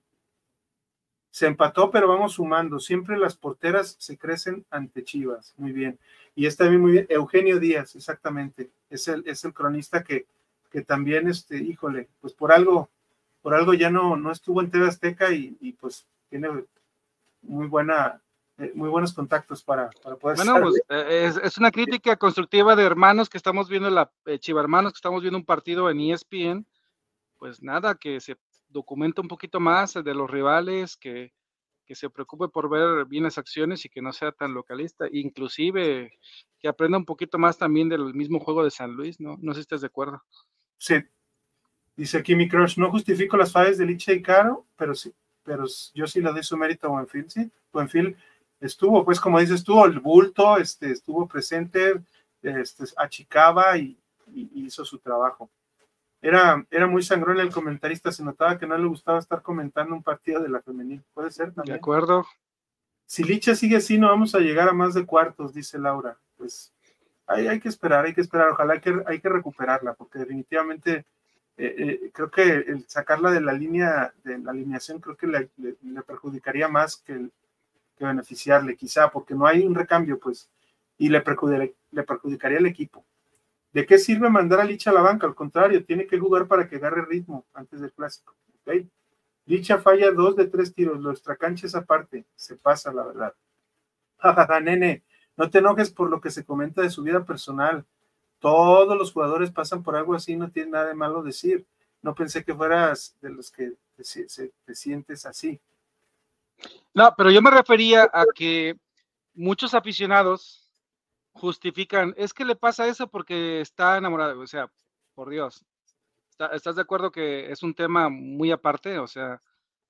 se empató, pero vamos sumando. Siempre las porteras se crecen ante Chivas. Muy bien. Y está bien, muy bien. Eugenio Díaz, exactamente. Es el, es el cronista que, que también, este, híjole, pues por algo por algo ya no, no estuvo en TV Azteca y, pues tiene muy buena eh, muy buenos contactos para, poder bueno pues, eh, es, una crítica constructiva de hermanos que estamos viendo la eh, Chiva hermanos que estamos viendo un partido en ESPN pues nada que se documente un poquito más de los rivales que, que se preocupe por ver bien las acciones y que no sea tan localista. Inclusive que aprenda un poquito más también del mismo juego de San Luis no no sé si estás de acuerdo. Sí. Dice aquí mi crush, no justifico las fallas de Licha y Caro, pero sí, pero yo sí le doy su mérito a Buenfield, sí. Buenfield estuvo, pues como dices, estuvo el bulto, este, estuvo presente, este, achicaba y, hizo su trabajo. Era, era muy sangrón el comentarista, se notaba que no le gustaba estar comentando un partido de la femenil. Puede ser también. De acuerdo. Si Licha sigue así, no vamos a llegar a más de cuartos, dice Laura. Pues hay, hay que esperar, hay que esperar. Ojalá que, hay que recuperarla, porque definitivamente eh, eh, creo que el sacarla de la línea, de la alineación, creo que le, perjudicaría más que, beneficiarle, quizá, porque no hay un recambio, pues, y le, le perjudicaría al equipo. ¿De qué sirve mandar a Licha a la banca? Al contrario, tiene que jugar para que agarre ritmo antes del clásico. Licha falla dos de tres tiros, nuestra cancha es aparte, se pasa la verdad. Nene, no te enojes por lo que se comenta de su vida personal todos los jugadores pasan por algo así, no tiene nada de malo decir. no pensé que fueras de los que te, sientes así. No, pero yo me refería a que muchos aficionados justifican, es que le pasa eso porque está enamorado, o sea, por Dios, ¿estás de acuerdo que es un tema muy aparte? O sea,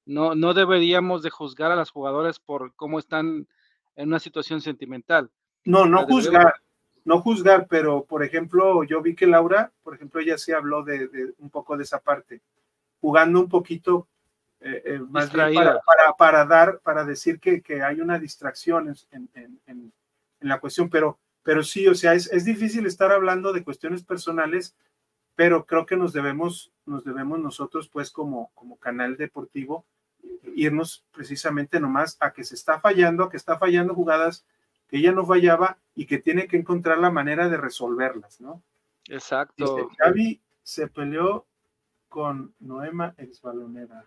no, no deberíamos de juzgar a las jugadoras por cómo están en una situación sentimental. No, no juzgar, no juzgar, pero por ejemplo, yo vi que Laura, por ejemplo, ella sí habló de, un poco de esa parte, jugando un poquito eh, eh, más para, para, dar, para decir que, hay una distracción en, la cuestión, pero, pero sí, o sea, es, es, difícil estar hablando de cuestiones personales, pero creo que nos debemos, nos debemos nosotros, pues, como, como canal deportivo, irnos precisamente nomás a que se está fallando, a que está fallando jugadas que ella no fallaba y que tiene que encontrar la manera de resolverlas, ¿no? Exacto. Gaby se peleó con Noema exbalonera.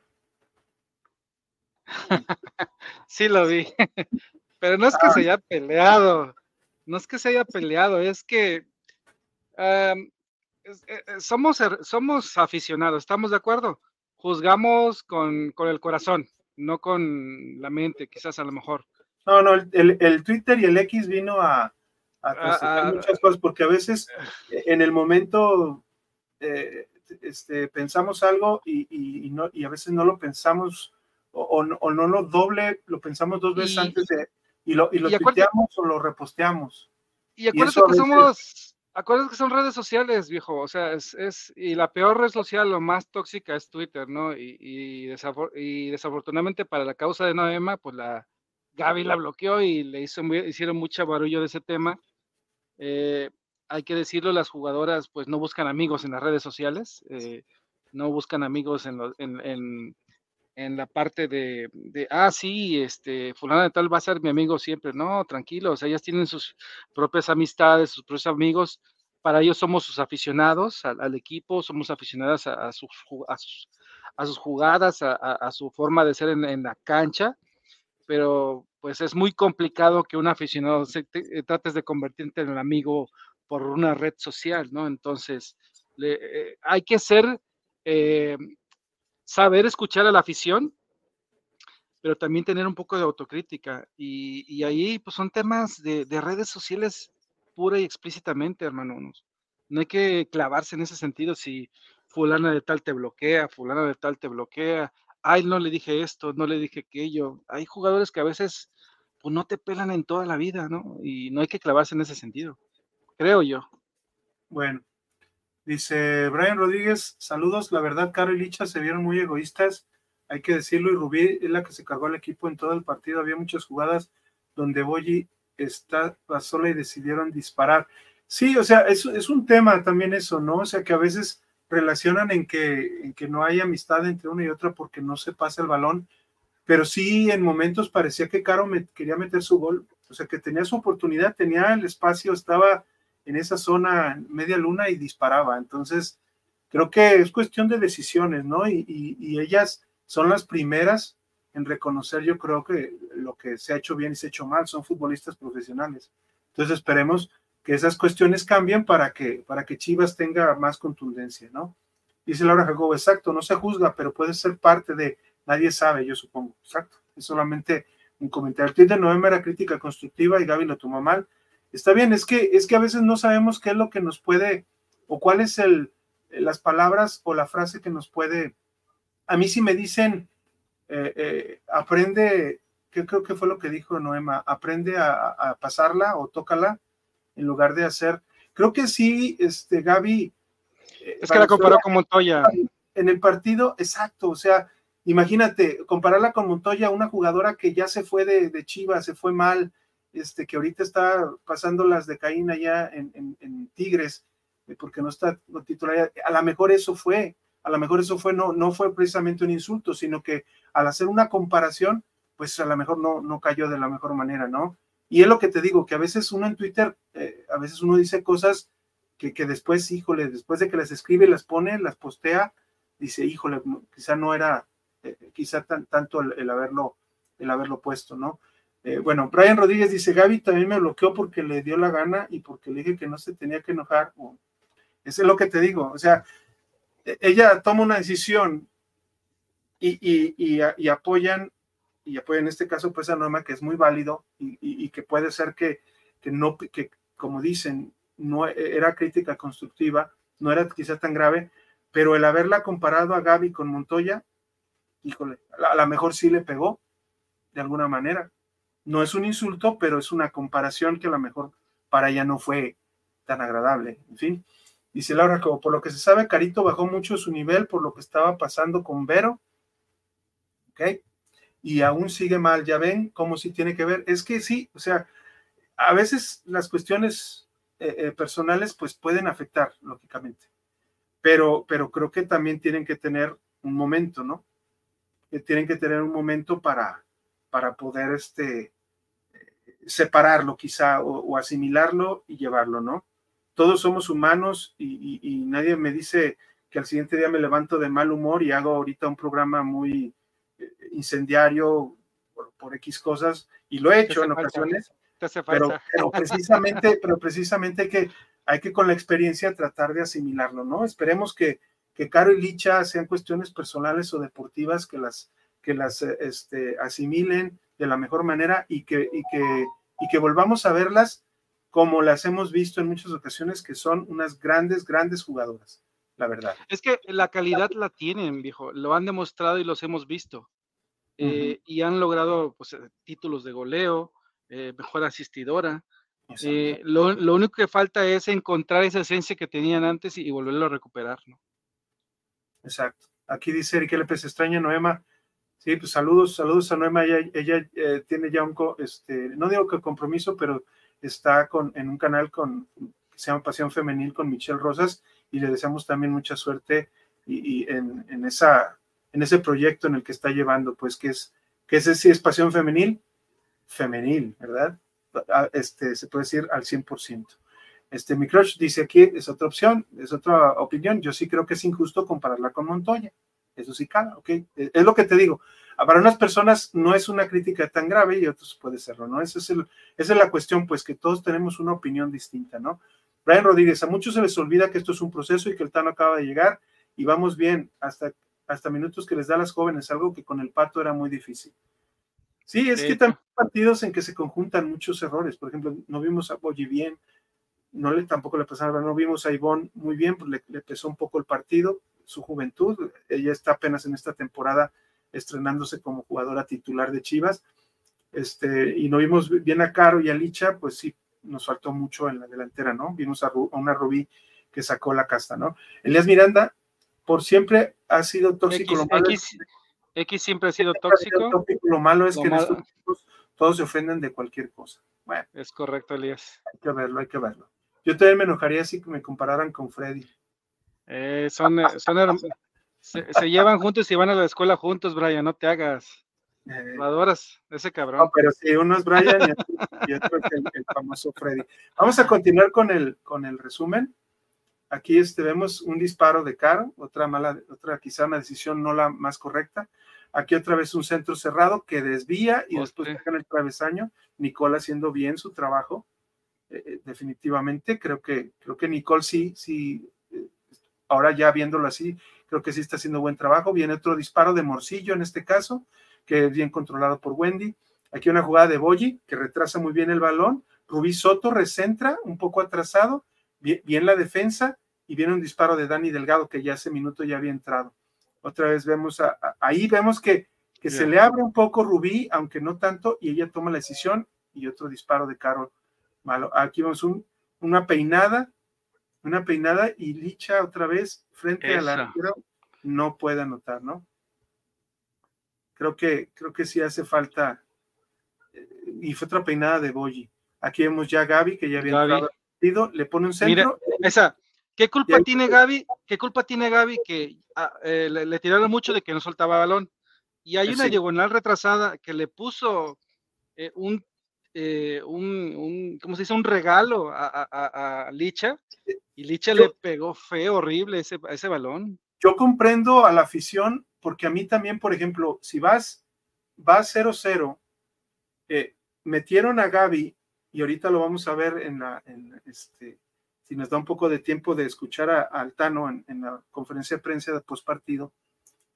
sí lo vi, pero no es que se haya peleado, no es que se haya peleado, es que eh, somos, somos aficionados, ¿estamos de acuerdo? juzgamos con, el corazón, no con la mente, quizás a lo mejor. No, no, el, Twitter y el X vino a, a ah, ah, muchas cosas, porque a veces en el momento eh, este, pensamos algo y, no, y a veces no lo pensamos o, no lo doble, lo pensamos dos veces antes de, y lo, y lo tuiteamos o lo reposteamos. Y acuérdate que somos acuérdate que son redes sociales, viejo, o sea, es, es, y la peor red social, lo más tóxica es Twitter, ¿no? Y, y, desafortunadamente para la causa de Noema, pues la Gaby la bloqueó y le hizo, hicieron mucha barullo de ese tema. Eh, hay que decirlo, las jugadoras pues no buscan amigos en las redes sociales, eh, no buscan amigos en, en, en la parte de, ah, sí, este, fulana de tal va a ser mi amigo siempre. No, tranquilos, ellas tienen sus propias amistades, sus propios amigos. Para ellos somos sus aficionados al, equipo, somos aficionadas a, sus, a, sus, jugadas, a, su forma de ser en, la cancha, pero pues es muy complicado que un aficionado se, eh, trates de convertirte en el amigo por una red social, ¿no? Entonces, eh, hay que eh, saber escuchar a la afición, pero también tener un poco de autocrítica. Y, ahí pues son temas de, redes sociales pura y explícitamente, hermanos. No hay que clavarse en ese sentido si fulana de tal te bloquea, fulana de tal te bloquea, ay, no le dije esto, no le dije aquello. Hay jugadores que a veces pues no te pelan en toda la vida, ¿no? Y no hay que clavarse en ese sentido, creo yo. Bueno, Dice Brian Rodríguez, saludos. La verdad, Caro y Licha se vieron muy egoístas, hay que decirlo, y Rubí es la que se cargó al equipo en todo el partido. Había muchas jugadas donde Boyi está sola y decidieron disparar. Sí, o sea, es, es un tema también eso, ¿no? O sea, que a veces relacionan en que, en que no hay amistad entre una y otra porque no se pasa el balón, pero sí en momentos parecía que Caro quería meter su gol, o sea, que tenía su oportunidad, tenía el espacio, estaba en esa zona media luna y disparaba. Entonces, creo que es cuestión de decisiones, ¿no? Y, ellas son las primeras en reconocer, yo creo que lo que se ha hecho bien y se ha hecho mal, son futbolistas profesionales. Entonces, esperemos que esas cuestiones cambien para que, para que Chivas tenga más contundencia, ¿no? Dice Laura Jacobo, exacto, no se juzga, pero puede ser parte de, nadie sabe, yo supongo, exacto. Es solamente un comentario. De November era crítica constructiva y Gaby lo tomó mal Está bien, es que, es que a veces no sabemos qué es lo que nos puede, o cuál es el, las palabras o la frase que nos puede. A mí si me dicen, eh, eh, aprende, que creo que fue lo que dijo Noema, aprende a, pasarla o tócala en lugar de hacer. Creo que sí, este, Gaby. Eh, es que la comparó con Montoya. En el partido, exacto, o sea, imagínate, compararla con Montoya, una jugadora que ya se fue de, de Chivas, se fue mal, este, que ahorita está pasando las de Caín allá en, Tigres, eh, porque no está titular. A lo mejor eso fue, a lo mejor eso fue, no, no fue precisamente un insulto, sino que al hacer una comparación, pues a lo mejor no, no cayó de la mejor manera, ¿no? Y es lo que te digo, que a veces uno en Twitter, eh, a veces uno dice cosas que, que, después, híjole, después de que las escribe, las pone, las postea, dice, híjole, quizá no era, eh, quizá tan, tanto el, haberlo, el haberlo puesto, ¿no? Eh, bueno, Brian Rodríguez dice, Gaby también me bloqueó porque le dio la gana y porque le dije que no se tenía que enojar. eso es lo que te digo. O sea, e, ella toma una decisión y, apoyan, y apoyan en este caso pues a Norma, que es muy válido y, que puede ser que, que, no, que como dicen, no era crítica constructiva, no era quizá tan grave, pero el haberla comparado a Gaby con Montoya, híjole, a lo mejor sí le pegó de alguna manera. No es un insulto, pero es una comparación que a lo mejor para ella no fue tan agradable. En fin, dice Laura, como por lo que se sabe, Carito bajó mucho su nivel por lo que estaba pasando con Vero. ¿Ok? Y aún sigue mal, ya ven cómo sí tiene que ver. Es que sí, o sea, a veces las cuestiones eh, eh, personales pues pueden afectar, lógicamente. Pero, pero creo que también tienen que tener un momento, ¿no? Que tienen que tener un momento para, para poder este, separarlo quizá o, asimilarlo y llevarlo, ¿no? Todos somos humanos y, nadie me dice que al siguiente día me levanto de mal humor y hago ahorita un programa muy incendiario por, X cosas y lo he hecho en ocasiones, pero, pero, precisamente, pero precisamente que hay que con la experiencia tratar de asimilarlo, ¿no? Esperemos que, que Caro y Licha sean cuestiones personales o deportivas que las, que las este, asimilen de la mejor manera y que, y que y que volvamos a verlas como las hemos visto en muchas ocasiones, que son unas grandes, grandes jugadoras, la verdad. Es que la calidad la tienen, viejo, lo han demostrado y los hemos visto. Eh, y han logrado pues, eh, títulos de goleo, eh, mejor asistidora. lo, único que falta es encontrar esa esencia que tenían antes y, volverlo a recuperar, ¿no? Exacto. Aquí dice Eric López Extraña, Noema, Sí, pues saludos, saludos a Noema. Ella, eh, tiene ya un, este, no digo que compromiso, pero está con, en un canal con, que se llama Pasión Femenil con Michelle Rosas y le deseamos también mucha suerte y, en, en, esa, en ese proyecto en el que está llevando, pues que es, que ese sí es Pasión Femenil, femenil, ¿verdad? Este, se puede decir al 100%. Este, mi crush dice aquí, es otra opción, es otra opinión. Yo sí creo que es injusto compararla con Montoya eso sí cala, ¿ok? E, es lo que te digo. Para unas personas no es una crítica tan grave y otros puede serlo, ¿no? Esa es, esa es la cuestión, pues que todos tenemos una opinión distinta, ¿no? Brian Rodríguez, a muchos se les olvida que esto es un proceso y que el Tano acaba de llegar y vamos bien hasta, hasta minutos que les da a las jóvenes, algo que con el Pato era muy difícil. Sí, es que también partidos en que se conjuntan muchos errores. Por ejemplo, no vimos a Boyi bien, no le tampoco le pasaba, no vimos a Ivonne muy bien, pues le, le pesó un poco el partido su juventud. Ella está apenas en esta temporada estrenándose como jugadora titular de Chivas. Este, y no vimos bien a Caro y a Licha, pues sí, nos faltó mucho en la delantera, ¿no? Vimos a, una Rubí que sacó la casta, ¿no? Elías Miranda, por siempre ha sido tóxico. X, lo malo X, siempre ha sido tóxico. Lo malo es que en estos tiempos todos se ofenden de cualquier cosa. Bueno. Es correcto, Elías. Hay que verlo, hay que verlo. Yo también me enojaría si me compararan con Freddy. Eh, son, eh, se, llevan juntos y van a la escuela juntos, Brian, no te hagas. Eh, adoras ese cabrón. No, pero si uno es Brian y otro, es el, famoso Freddy. Vamos a continuar con el, con el resumen. Aquí este, vemos un disparo de Caro, otra mala, otra quizá una decisión no la más correcta. Aquí otra vez un centro cerrado que desvía y después deja en el travesaño. Nicole haciendo bien su trabajo. Eh, definitivamente, creo que, creo que Nicole sí, sí ahora ya viéndolo así, creo que sí está haciendo buen trabajo. Viene otro disparo de Morcillo en este caso, que es bien controlado por Wendy. Aquí una jugada de Boyi, que retrasa muy bien el balón. Rubí Soto recentra, un poco atrasado, bien, la defensa, y viene un disparo de Dani Delgado, que ya hace minuto ya había entrado. Otra vez vemos, ahí vemos que, que se le abre un poco Rubí, aunque no tanto, y ella toma la decisión, y otro disparo de Caro Malo. Aquí vemos un, una peinada una peinada y Licha otra vez frente a la no puede anotar, ¿no? Creo que, creo que sí hace falta. Eh, y fue otra peinada de Boyi. Aquí vemos ya a Gaby, que ya había entrado le pone un centro. esa, ¿qué culpa tiene Gaby? ¿Qué culpa tiene Gaby que ah, eh, le, tiraron mucho de que no soltaba balón? Y hay una diagonal retrasada que le puso eh, un eh, un, ¿cómo se dice? Un regalo a, Licha y Licha le pegó feo, horrible ese, ese balón. Yo comprendo a la afición porque a mí también, por ejemplo, si vas, va 0-0, eh, metieron a Gaby y ahorita lo vamos a ver en la, en este, si nos da un poco de tiempo de escuchar a, Altano en, la conferencia de prensa de postpartido,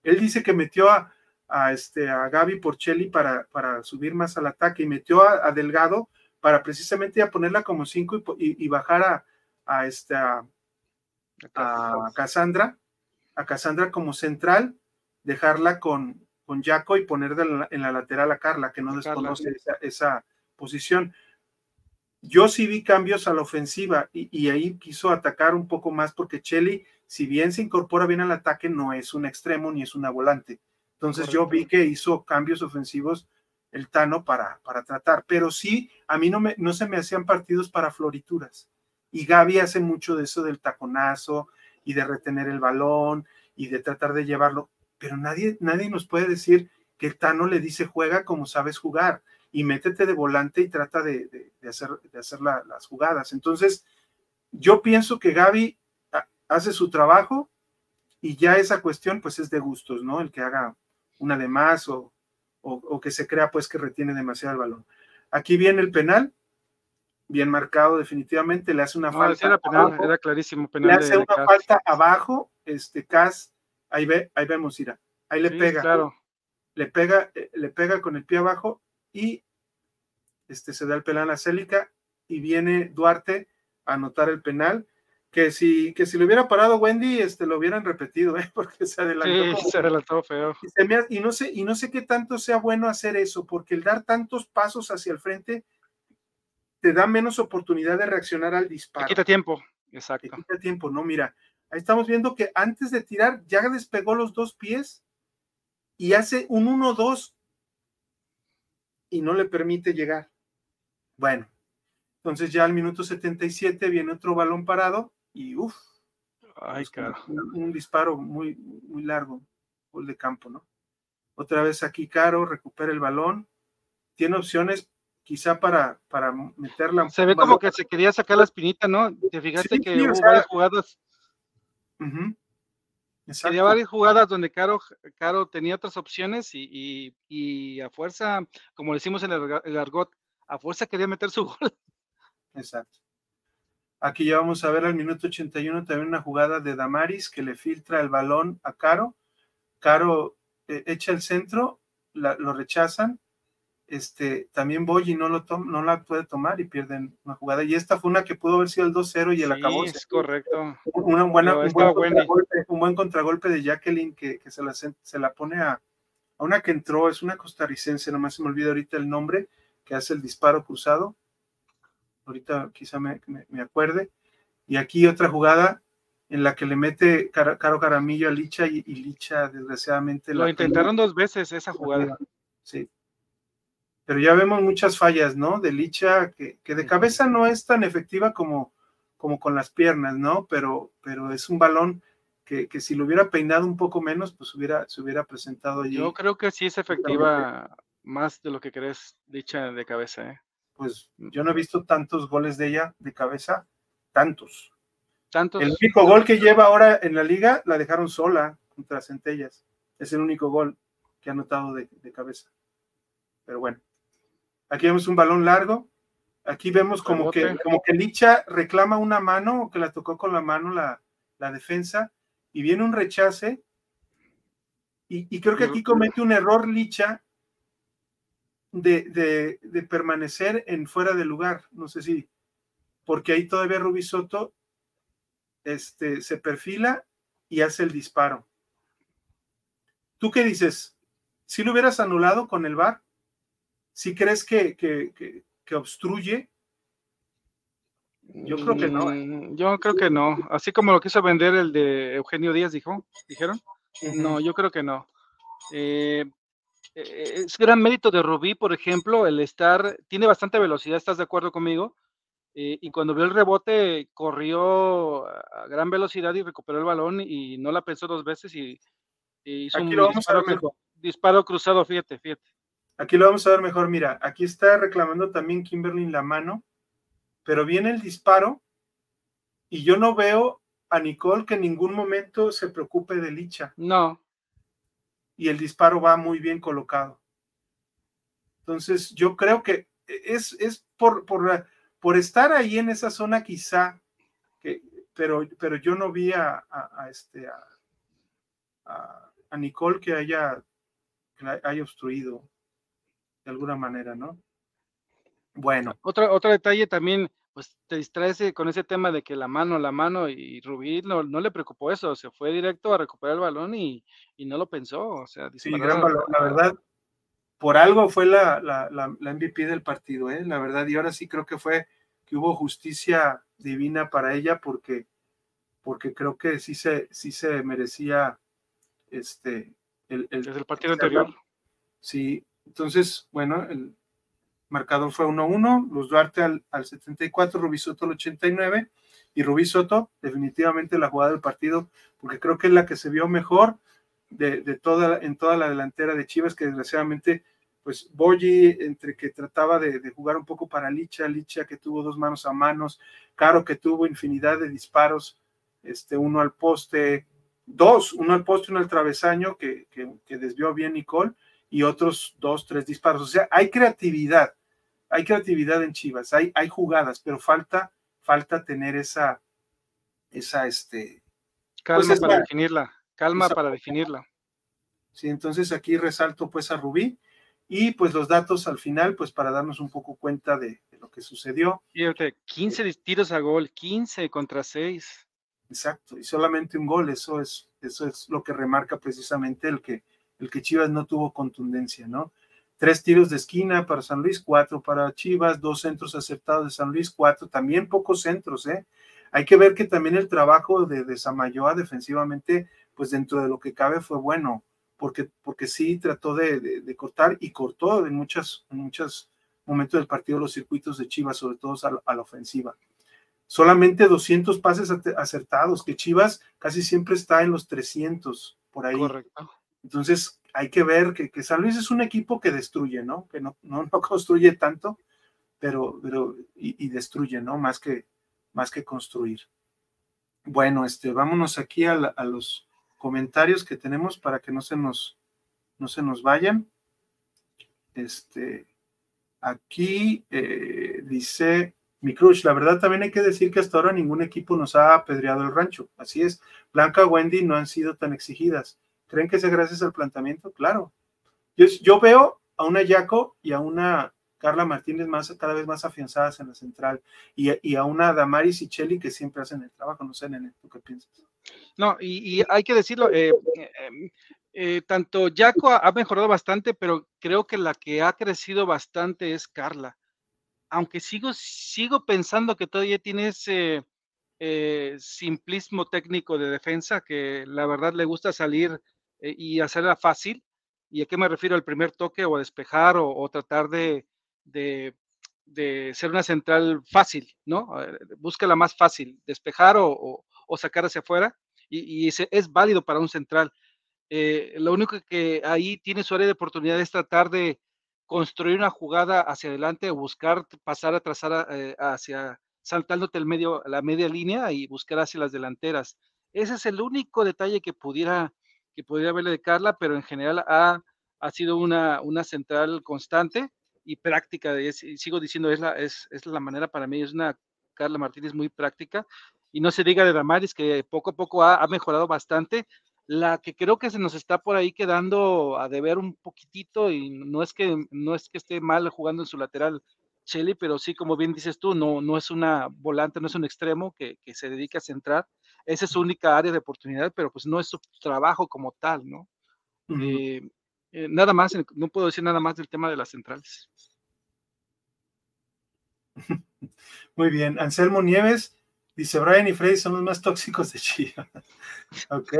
él dice que metió a, a, este, a Gaby Porcelli para, para subir más al ataque y metió a, Delgado para precisamente a ponerla como cinco y, bajar a, a, este, a, Cassandra, a Cassandra como central, dejarla con, con Jaco y poner en la lateral a Carla, que no desconoce esa, esa, posición. Yo sí vi cambios a la ofensiva y, ahí quiso atacar un poco más porque Chelly, si bien se incorpora bien al ataque, no es un extremo ni es una volante. Entonces yo vi que hizo cambios ofensivos el Tano para, para tratar, pero sí, a mí no, me, no se me hacían partidos para florituras. Y Gaby hace mucho de eso del taconazo y de retener el balón y de tratar de llevarlo, pero nadie, nadie nos puede decir que el Tano le dice juega como sabes jugar y métete de volante y trata de, hacer, de hacer las jugadas. Entonces, yo pienso que Gaby hace su trabajo y ya esa cuestión pues es de gustos, ¿no? El que haga una de más o, o, que se crea pues que retiene demasiado el balón. Aquí viene el penal, bien marcado definitivamente, le hace una falta. Era, penal, era clarísimo penal. Le hace una falta abajo, este Cas, ahí ve, ahí vemos, mira, ahí le pega. Claro. Le pega, eh, le pega con el pie abajo y este, se da el penal a Célica y viene Duarte a anotar el penal. Que si, que si lo hubiera parado Wendy, este, lo hubieran repetido, ¿eh? porque se adelantó. Sí, se adelantó feo. Y, no sé, y no sé qué tanto sea bueno hacer eso, porque el dar tantos pasos hacia el frente te da menos oportunidad de reaccionar al disparo. quita tiempo, exacto. Te quita tiempo, no, mira, ahí estamos viendo que antes de tirar ya despegó los dos pies y hace un 1-2 y no le permite llegar. Bueno, entonces ya al minuto 77 viene otro balón parado y uff. Ay, Un, disparo muy, muy largo, gol de campo, ¿no? Otra vez aquí Caro recupera el balón. Tiene opciones quizá para, para meterla. Se ve como que se quería sacar la espinita, ¿no? Te fijaste que hubo varias jugadas. Había varias jugadas donde Caro, Caro tenía otras opciones y, a fuerza, como decimos en el, argot, a fuerza quería meter su gol. Exacto. Aquí ya vamos a ver al minuto 81 también una jugada de Damaris que le filtra el balón a Caro. Caro eh, echa el centro, lo rechazan este, también Boyi no, lo no la puede tomar y pierden una jugada. Y esta fue una que pudo haber sido el 2-0 y el acabó. Es correcto. Una buena, un, buen contragolpe, un, buen contragolpe, de Jacqueline que, que se, la, se la pone a, a, una que entró, es una costarricense, nomás se me olvida ahorita el nombre, que hace el disparo cruzado. Ahorita quizá me, me, acuerde. Y aquí otra jugada en la que le mete Caro, Caramillo a Licha y, Licha desgraciadamente. Lo intentaron dos veces esa jugada. Sí, pero ya vemos muchas fallas, ¿no? De Licha, que, de cabeza no es tan efectiva como, como con las piernas, ¿no? Pero, pero es un balón que, si lo hubiera peinado un poco menos, pues hubiera, se hubiera presentado allí. Yo creo que sí es efectiva más de lo que crees, Licha de cabeza, ¿eh? Pues yo no he visto tantos goles de ella de cabeza, tantos. Tantos. El único gol que lleva ahora en la liga la dejaron sola contra Centellas. Es el único gol que ha anotado de cabeza. Pero bueno. Aquí vemos un balón largo. Aquí vemos como que, como que Licha reclama una mano, o que la tocó con la mano la, defensa, y viene un rechace. Y, creo que aquí comete un error Licha de, permanecer en fuera de lugar. No sé si, porque ahí todavía Rubisoto este, se perfila y hace el disparo. ¿Tú qué dices? ¿Si lo hubieras anulado con el VAR? ¿Sí crees que, que, obstruye? Yo creo que no. ¿eh? Mm, yo creo que no. Así como lo quiso vender el de Eugenio Díaz, dijo, dijeron. No, yo creo que no. Eh, eh, es gran mérito de Rubí, por ejemplo, el estar, tiene bastante velocidad, ¿estás de acuerdo conmigo? y cuando vio el rebote, corrió a gran velocidad y recuperó el balón y no la pensó dos veces y, hizo un disparo, disparo cruzado, fíjate, fíjate. Aquí lo vamos a ver mejor. Mira, aquí está reclamando también Kimberly la mano, pero viene el disparo y yo no veo a Nicole que en ningún momento se preocupe de Licha. No. Y el disparo va muy bien colocado. Entonces, yo creo que es, es por, por, por estar ahí en esa zona quizá que, pero, pero yo no vi a, este, a, Nicole que haya, haya obstruido de alguna manera, ¿no? Bueno. Otro, otro detalle también, pues te distraes con ese tema de que la mano, la mano, y Rubí no, no le preocupó eso, se fue directo a recuperar el balón y, no lo pensó, o sea, sí, gran balón, la verdad, por algo fue la, la, la, la, MVP del partido, ¿eh? la verdad, y ahora sí creo que fue que hubo justicia divina para ella porque, porque creo que sí se, sí se merecía este el, el, Desde el partido anterior. Sí, entonces, bueno, el, marcador fue 1-1, Luz Duarte al, al 74, Rubí Soto al 89 y Rubí Soto definitivamente la jugada del partido porque creo que es la que se vio mejor de, de toda, en toda la delantera de Chivas que desgraciadamente pues Boyi entre que trataba de, de, jugar un poco para Licha, Licha que tuvo dos manos a manos, Caro que tuvo infinidad de disparos, este, uno al poste, dos, uno al poste, uno al travesaño que, que, que desvió bien Nicole y otros dos, tres disparos. O sea, hay creatividad hay creatividad en Chivas, hay, hay jugadas, pero falta, falta tener esa, esa, este... Calma pues para definirla, calma para definirla. Sí, entonces aquí resalto pues a Rubí y pues los datos al final, pues para darnos un poco cuenta de, lo que sucedió. Fíjate, 15 tiros a gol, 15 contra 6. Exacto, y solamente un gol, eso es, eso es lo que remarca precisamente el que, el que Chivas no tuvo contundencia, ¿no? tres tiros de esquina para San Luis, cuatro para Chivas, dos centros acertados de San Luis, cuatro, también pocos centros, ¿eh? Hay que ver que también el trabajo de, de Samayoa defensivamente, pues dentro de lo que cabe fue bueno, porque, porque sí trató de, cortar y cortó en muchos en muchos momentos del partido los circuitos de Chivas, sobre todo a, la ofensiva. Solamente 200 pases acertados, que Chivas casi siempre está en los 300 por ahí. Correcto. Entonces, hay que ver que, San Luis es un equipo que destruye, ¿no? Que no, no, construye tanto, pero, pero y, destruye, ¿no? Más que, más que construir. Bueno, este, vámonos aquí a, los comentarios que tenemos para que no se nos, no se nos vayan. Este, aquí eh, dice mi crush, la verdad también hay que decir que hasta ahora ningún equipo nos ha apedreado el rancho. Así es, Blanca Wendy no han sido tan exigidas. ¿Creen que sea gracias al planteamiento? Claro. Yo, yo veo a una Yaco y a una Carla Martínez más, cada vez más afianzadas en la central y, a una Damaris y Cheli que siempre hacen el trabajo. No sé, Nene, ¿tú qué piensas? No, y, hay que decirlo, eh, eh, eh, tanto Yaco ha, mejorado bastante, pero creo que la que ha crecido bastante es Carla. Aunque sigo, sigo pensando que todavía tiene ese simplismo técnico de defensa, que la verdad le gusta salir eh, y hacerla fácil. ¿Y a qué me refiero? Al primer toque o despejar o, tratar de, de, ser una central fácil, ¿no? Busca la más fácil, despejar o, o sacar hacia afuera y, y es, válido para un central. Eh, lo único que ahí tiene su área de oportunidad es tratar de construir una jugada hacia adelante o buscar pasar a trazar eh, hacia saltándote el medio, la media línea y buscar hacia las delanteras. Ese es el único detalle que pudiera que podría haberle de Carla, pero en general ha, ha sido una, una central constante y práctica. y sigo diciendo, es la, es, es la manera para mí, es una Carla Martínez muy práctica. Y no se diga de Damaris, que poco a poco ha, ha mejorado bastante. La que creo que se nos está por ahí quedando a deber un poquitito, y no es que, no es que esté mal jugando en su lateral Shelly, pero sí, como bien dices tú, no, no es una volante, no es un extremo que, que se dedica a centrar esa es su única área de oportunidad, pero pues no es su trabajo como tal, ¿no? Eh, eh, nada más, no puedo decir nada más del tema de las centrales. Muy bien, Anselmo Nieves dice, Brian y Freddy son los más tóxicos de Chivas. ok,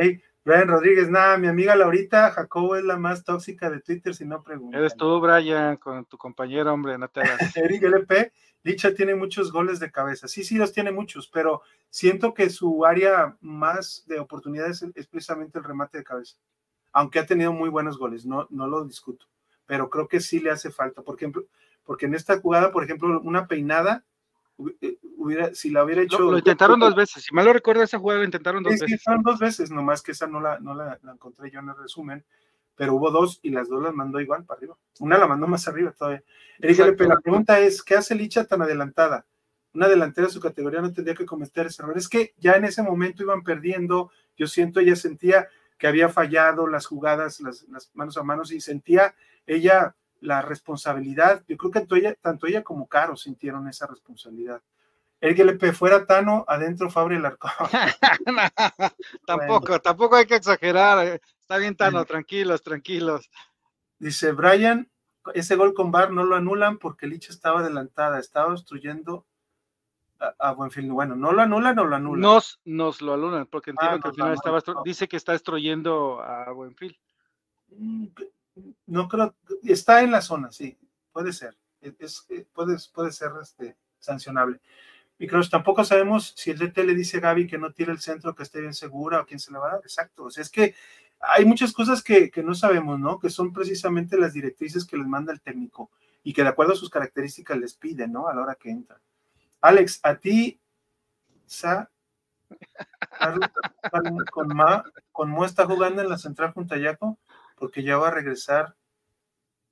Brian Rodríguez, nada, mi amiga Laurita Jacobo es la más tóxica de Twitter, si no pregunta. Eres tú, Brian, con tu compañero, hombre, no te hagas. Eric LP, Licha tiene muchos goles de cabeza. Sí, sí, los tiene muchos, pero siento que su área más de oportunidades es, precisamente el remate de cabeza. Aunque ha tenido muy buenos goles, no, no lo discuto. Pero creo que sí le hace falta. Por ejemplo, porque en esta jugada, por ejemplo, una peinada hubiera, si la hubiera hecho. Lo, intentaron dos veces, si mal lo recuerdo, esa jugada lo intentaron dos veces. Sí, fueron dos veces, nomás que esa no la, no la, encontré yo en el resumen, pero hubo dos y las dos las mandó igual para arriba. Una la mandó más arriba todavía. la pregunta es: ¿qué hace Licha tan adelantada? una delantera de su categoría no tendría que cometer ese error. Es que ya en ese momento iban perdiendo, yo siento, ella sentía que había fallado las jugadas, las, manos a manos, y sentía ella la responsabilidad. Yo creo que tanto ella, tanto ella como Caro sintieron esa responsabilidad. El que le fuera Tano, adentro Fabri el tampoco, tampoco hay que exagerar. Eh. Está bien, Tano, tranquilos, tranquilos. Dice Brian, ese gol con Bar no lo anulan porque Licha estaba adelantada, estaba obstruyendo a, Buenfil. Bueno, no lo anulan o lo anulan. Nos, nos lo anulan, porque entiendo ah, que al final estaba, dice que está destruyendo a Buenfil. No creo, está en la zona, sí, puede ser. Es, puede, puede ser este, sancionable. Y creo tampoco sabemos si el DT le dice a Gaby que no tire el centro, que esté bien segura o quién se le va a dar. Exacto. O sea, es que hay muchas cosas que, no sabemos, ¿no? Que son precisamente las directrices que les manda el técnico y que de acuerdo a sus características les pide, ¿no? A la hora que entra. Alex, a ti, Sa, con Ma, con Mo está jugando en la central junto a Yaco, porque ya va a regresar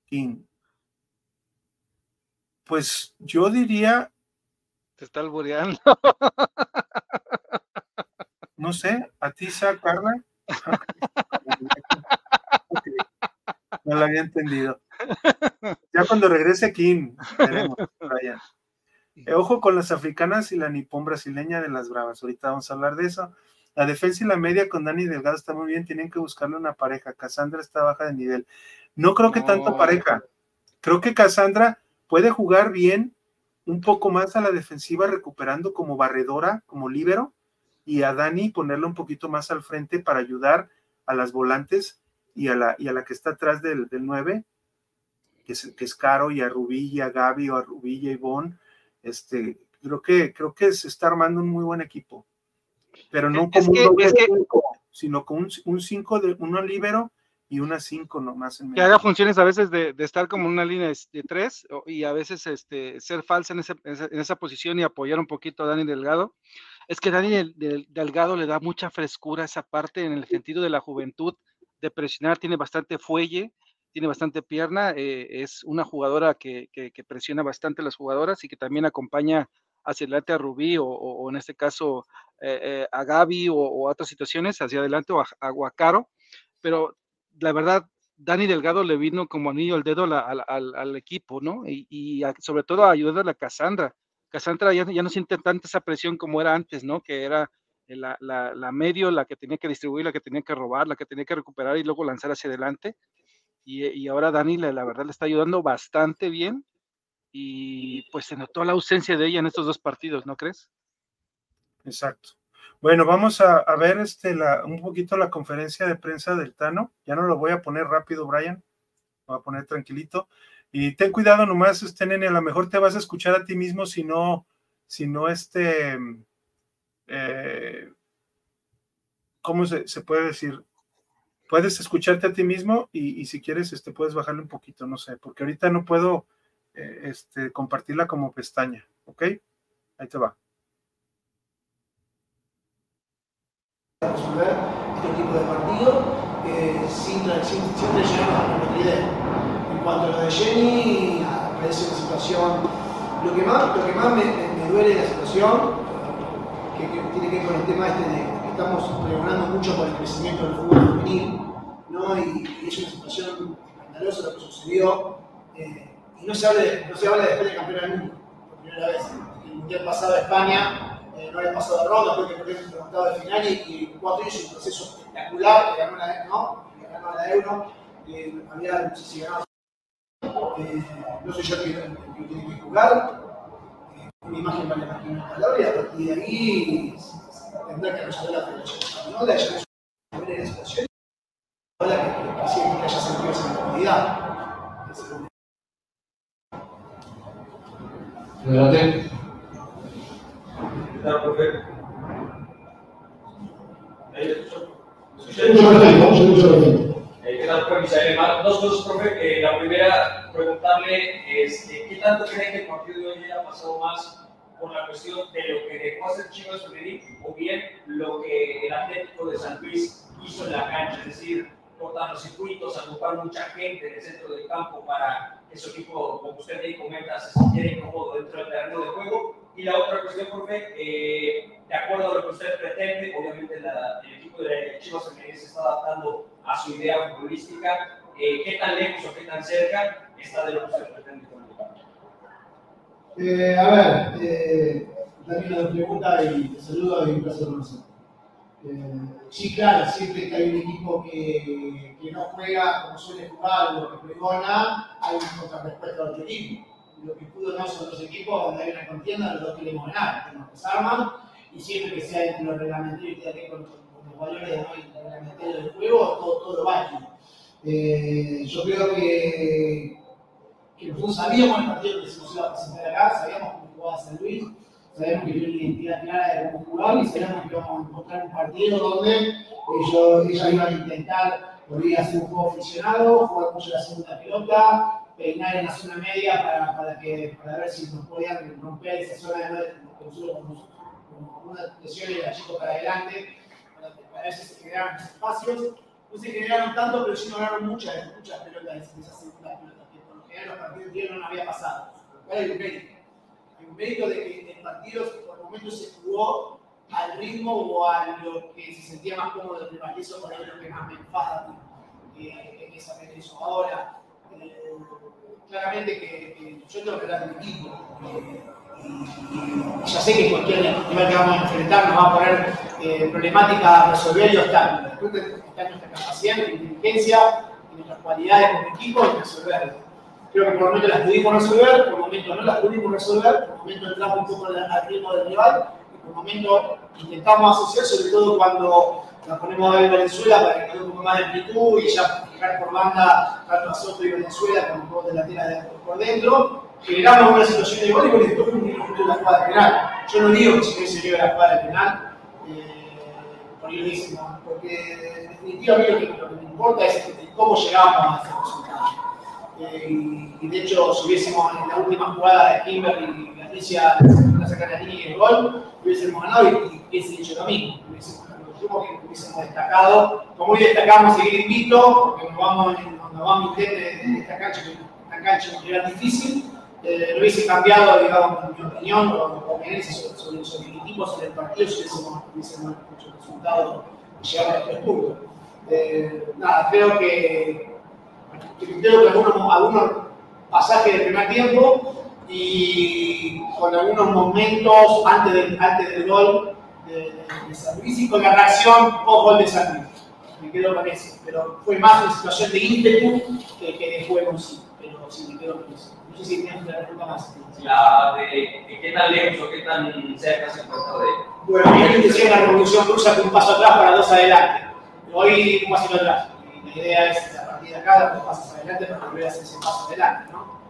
King. Pues yo diría. Te está albureando. No sé, a ti, Sa, Carla. No lo había entendido. Ya cuando regrese Kim, veremos, eh, ojo con las africanas y la nipón brasileña de las bravas. Ahorita vamos a hablar de eso. La defensa y la media con Dani Delgado está muy bien. Tienen que buscarle una pareja. Cassandra está baja de nivel. No creo que tanto pareja. Creo que Cassandra puede jugar bien un poco más a la defensiva, recuperando como barredora, como líbero, y a Dani ponerlo un poquito más al frente para ayudar a las volantes y a la, y a la que está atrás del, del 9, que es, que es Caro, y a Rubí, y a Gaby, o a Rubí y a Ivonne. Este, creo que, creo que se está armando un muy buen equipo. Pero no como un doble sino con un 5 de uno libero y una 5 nomás. En que haga funciones a veces de, de, estar como una línea de 3 y a veces este, ser falsa en, ese, en, esa, posición y apoyar un poquito a Dani Delgado. Es que Dani Delgado le da mucha frescura a esa parte en el sentido de la juventud, de presionar, tiene bastante fuelle, tiene bastante pierna, eh, es una jugadora que, presiona bastante a las jugadoras y que también acompaña hacia adelante a Rubí o, en este caso eh, eh, a Gaby o, a otras situaciones hacia adelante o a, Guacaro, pero la verdad Dani Delgado le vino como anillo al dedo al, equipo, ¿no? Y, sobre todo a ayudar a Cassandra. Cassandra ya, no siente tanta esa presión como era antes, ¿no? Que era la, la, medio, la que tenía que distribuir, la que tenía que robar, la que tenía que recuperar y luego lanzar hacia adelante. Y, ahora Dani, la, verdad, le está ayudando bastante bien. Y pues se notó la ausencia de ella en estos dos partidos, ¿no crees? Exacto. Bueno, vamos a, ver este, un poquito la conferencia de prensa del Tano. Ya no lo voy a poner rápido, Brian. Lo voy a poner tranquilito. Y ten cuidado nomás, este nene, a lo mejor te vas a escuchar a ti mismo si no, si no este, eh, ¿cómo se, puede decir? Puedes escucharte a ti mismo y, si quieres, este, puedes bajarle un poquito, no sé, porque ahorita no puedo eh, este, compartirla como pestaña, ¿ok? Ahí te va. este tipo de partido eh, sin, sin, sin, a en cuanto a lo de Jenny, parece una situación. Lo que más, lo que más me, me, duele de la situación, que, que, tiene que ver con el tema este de que estamos pregonando mucho por el crecimiento del fútbol femenil, ¿no? y, y, es una situación escandalosa lo que sucedió. Eh, no se, habla de, no se habla de España campeona del mundo, por primera vez. El mundial pasado España eh, no había pasado de ronda, creo que perdió el octavo de final y, y cuatro años un proceso espectacular, que ganó la, ¿no? ganó la Euro, eh, había, no sé eh, no soy yo el que, que tiene que jugar, eh, una imagen vale más que una palabra y a partir de ahí tendrá que resolver la federación española, ya es una situación, ahora que, que, que, que haya sentido esa incomodidad. Adelante. ¿Qué tal, profe? Ahí le escucho. ¿Se escucha? ¿Qué tal, profe? Dos cosas, profe. Eh, la primera, preguntarle este, qué tanto cree que el partido de hoy haya pasado más por la cuestión de lo que dejó hacer Chivas Femenil o bien lo que el Atlético de San Luis hizo en la cancha, es decir, cortar los circuitos, agrupar mucha gente en el centro del campo para su equipo, como usted ahí comenta, se sintiera incómodo dentro del terreno de juego Y la otra cuestión, profe, eh, de acuerdo a lo que usted pretende, obviamente el equipo de Chivas se está adaptando a su idea futbolística. Eh, ¿Qué tan lejos o qué tan cerca está de lo que usted pretende con el eh, A ver, eh, también la pregunta y te saludo y un placer conocerte. Eh, sí, claro, siempre que hay un equipo que, que no juega como suele jugar o que pregona, hay una contrarrespuesta de otro equipo. Lo que pudo no son dos equipos donde hay una contienda, los dos queremos ganar, que nos desarman, y siempre que sea entre los reglamentos y que con, con, los valores ¿no? reglamentario del juego, todo, todo válido. Eh, yo creo que, que nosotros sabíamos el partido que se nos iba a presentar acá, sabíamos cómo jugaba San Luis, sabemos que tiene una identidad clara de cómo jugar y sabemos que vamos a encontrar un partido donde ellos, ellos iban a intentar volver a hacer un juego funcionado, jugar mucho la segunda pelota, peinar en la zona media para, para, que, para ver si nos podían romper esa zona de que nosotros con, una lesión y la chico para adelante, para, ver si se generaban espacios. No se generaron tanto, pero sí nos ganaron muchas, muchas pelotas de esa segunda pelota, que por lo general los partidos no había pasado. ¿Cuál es el mérito? de que el partido por momentos se jugó al ritmo o a lo que se sentía más cómodo el rival. Eso por ahí es lo que más me enfada eh, en esa eso. Ahora, eh, claramente que, yo tengo que hablar del equipo. Eh, y, ya sé que cualquier rival que vamos a enfrentar nos va a poner eh, problemática a resolver y obstáculos. Está nuestra capacidad, nuestra inteligencia, nuestras cualidades como equipo y resolverlo Creo que por momentos las pudimos resolver, por momentos no las pudimos resolver, por momentos entramos un poco al ritmo del rival y por momentos intentamos asociar, sobre todo cuando nos ponemos a ver Venezuela para que quede un poco más de amplitud y ya fijar por banda tanto a Soto y Venezuela con un poco de la por dentro. Generamos una situación de gol y después fuimos un de la jugada penal. Yo no digo que si no se lleve la jugada penal, eh, por ahí porque en definitiva lo que, lo que me importa es cómo llegamos a ese resultado. Y de hecho, si hubiésemos en la última jugada de Kimberly y Patricia la sacar la línea y el gol, hubiésemos ganado y, hubiese dicho lo mismo. Hubiésemos, que hubiésemos destacado, como hoy destacamos seguir invito, porque nos vamos, nos vamos a en esta cancha, que esta cancha era difícil, eh, lo hubiese cambiado, digamos, mi opinión o, o sobre, sobre, el equipo, sobre el partido, si hubiésemos, hubiésemos hecho el resultado y llegar a tres puntos. Eh, nada, creo que creo que algunos, algunos pasajes del primer tiempo y con algunos momentos antes del, antes del gol de, de, San Luis y con la reacción post gol de San Luis. Me quedo con eso, pero fue más una situación de ímpetu que, que de juego sí, pero sí me quedo con eso. No sé si tienes una pregunta más. La de, de, qué tan lejos o qué tan cerca se encuentra de. Bueno, yo decía la revolución cruza con un paso atrás para dos adelante. Hoy un paso atrás. La idea es de acá, dos pasos adelante para volver a hacer ese paso adelante, ¿no?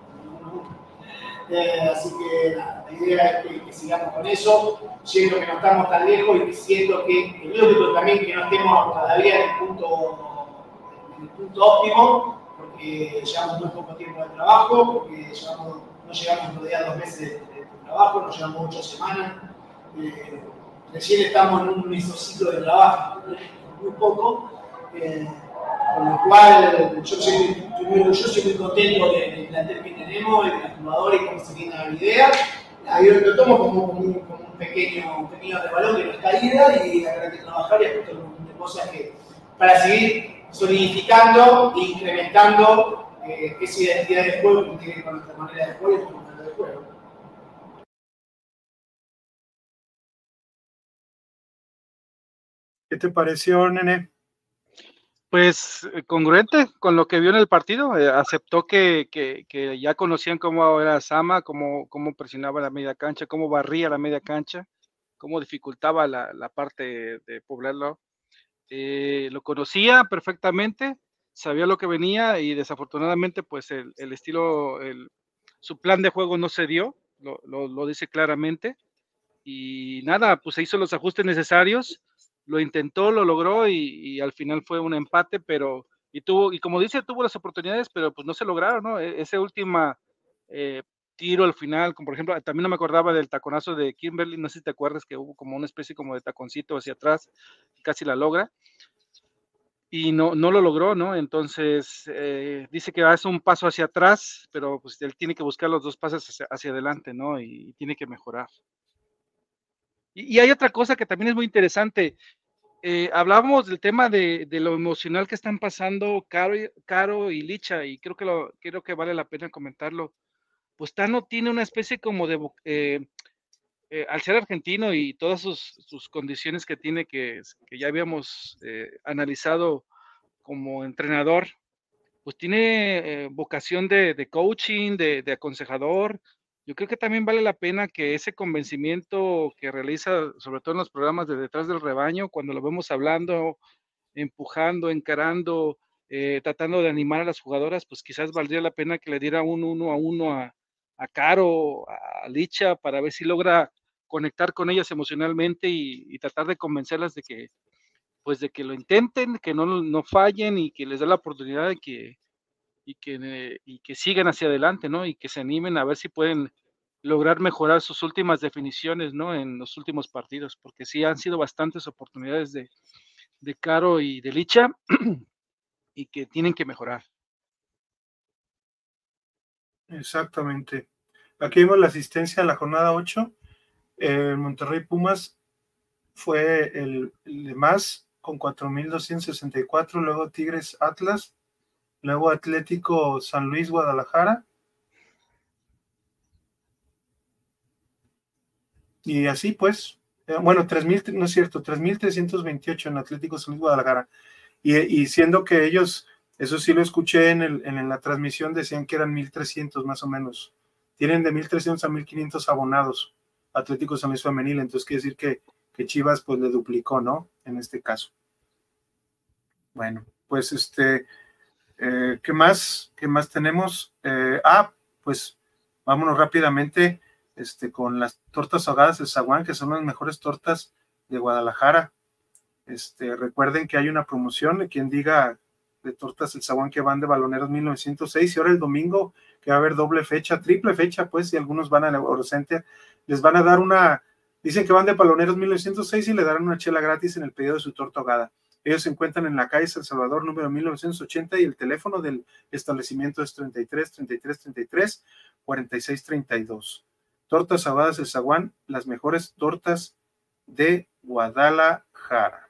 Eh, así que la idea es que, sigamos con eso, siendo que no estamos tan lejos y siento que el lógico también que no estemos todavía en el punto, óptimo, porque llevamos muy poco tiempo de trabajo, porque llevamos, no llegamos todavía dos meses de, de, trabajo, no llevamos ocho semanas, eh, recién estamos en un mesociclo de trabajo, muy poco. Eh, con lo cual yo yo soy muy contento del plantel que tenemos, de los jugadores, cómo se tiene la idea. Ahí lo tomo como, como, un, pequeño, un pequeño rebalón que no es caída y habrá que trabajar y hacer un montón de cosas que, para seguir solidificando e incrementando eh, esa identidad de juego que tiene con nuestra manera de juego y nuestra manera de juego. ¿Qué te pareció, Nene? Pues eh, congruente con lo que vio en el partido, eh, aceptó que, que, ya conocían cómo era Sama, cómo, cómo presionaba la media cancha, cómo barría la media cancha, cómo dificultaba la, la parte de poblarlo. Eh, lo conocía perfectamente, sabía lo que venía y desafortunadamente pues el, estilo, su plan de juego no se dio, lo, lo, lo dice claramente. Y nada, pues se hizo los ajustes necesarios lo intentó, lo logró y, al final fue un empate, pero y tuvo, y como dice, tuvo las oportunidades, pero pues no se lograron, ¿no? E, ese última eh, tiro al final, como por ejemplo, también no me acordaba del taconazo de Kimberly, no sé si te acuerdas que hubo como una especie como de taconcito hacia atrás, casi la logra. y no, no lo logró, ¿no? Entonces, eh, dice que hace un paso hacia atrás, pero pues él tiene que buscar los dos pasos hacia, adelante, ¿no? Y, tiene que mejorar. Y, hay otra cosa que también es muy interesante. Eh, hablábamos del tema de, lo emocional que están pasando Caro, Caro y Licha, y creo que, lo, creo que vale la pena comentarlo. Pues Tano tiene una especie como de... Eh, eh, al ser argentino y todas sus, condiciones que tiene, que, ya habíamos eh, analizado como entrenador, pues tiene eh, vocación de, coaching, de, aconsejador. Yo creo que también vale la pena que ese convencimiento que realiza, sobre todo en los programas de detrás del rebaño, cuando lo vemos hablando, empujando, encarando, tratando de animar a las jugadoras, pues quizás valdría la pena que le diera un uno a uno a, a Caro, a Licha, para ver si logra conectar con ellas emocionalmente y, tratar de convencerlas de que, pues de que lo intenten, que no, no fallen y que les dé la oportunidad de que, y que, y que sigan hacia adelante, ¿no? Y que se animen a ver si pueden lograr mejorar sus últimas definiciones, ¿no? En los últimos partidos, porque sí han sido bastantes oportunidades de, de Caro y de Licha y que tienen que mejorar. Exactamente. Aquí vemos la asistencia a la jornada 8 el Monterrey Pumas fue el, de más con 4.264, luego Tigres Atlas, luego Atlético San Luis Guadalajara. Y así pues, eh, bueno, 3.000, no es cierto, 3.328 en Atlético San Luis Guadalajara. Y, siendo que ellos, eso sí lo escuché en, el, en la transmisión, decían que eran 1.300 más o menos. Tienen de 1.300 a 1.500 abonados. Atlético San Luis Femenil, entonces quiere decir que, que Chivas pues le duplicó, ¿no? En este caso. Bueno, pues este, eh, ¿qué más? ¿Qué más tenemos? Eh, ah, pues vámonos rápidamente este, con las tortas ahogadas de Zaguán, que son las mejores tortas de Guadalajara. Este, recuerden que hay una promoción, de quien diga de tortas el Zaguán que van de Baloneros 1906 y ahora el domingo que va a haber doble fecha, triple fecha, pues, y algunos van a la les van a dar una, dicen que van de Baloneros 1906 y le darán una chela gratis en el pedido de su torta ahogada. Ellos se encuentran en la calle San Salvador número 1980 y el teléfono del establecimiento es 33 33 33 46 32. Tortas ahogadas de Zaguán, las mejores tortas de Guadalajara.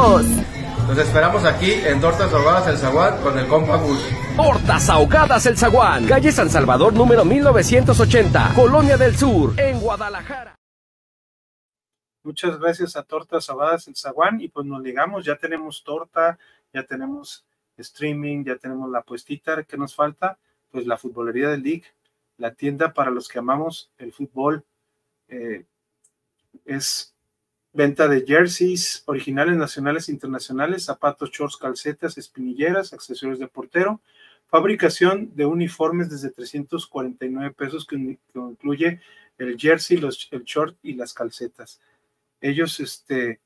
Nos esperamos aquí en Tortas Ahogadas El Zaguán con el compa Gus. Tortas Ahogadas El Zaguán, calle San Salvador número 1980, Colonia del Sur, en Guadalajara. Muchas gracias a Tortas Ahogadas El Zaguán y pues nos ligamos, ya tenemos torta, ya tenemos streaming, ya tenemos la puestita que nos falta, pues la futbolería del League, la tienda para los que amamos el fútbol. Eh, es Venta de jerseys originales nacionales e internacionales, zapatos, shorts, calcetas, espinilleras, accesorios de portero. Fabricación de uniformes desde 349 pesos que, incluye el jersey, el short y las calcetas. Ellos este,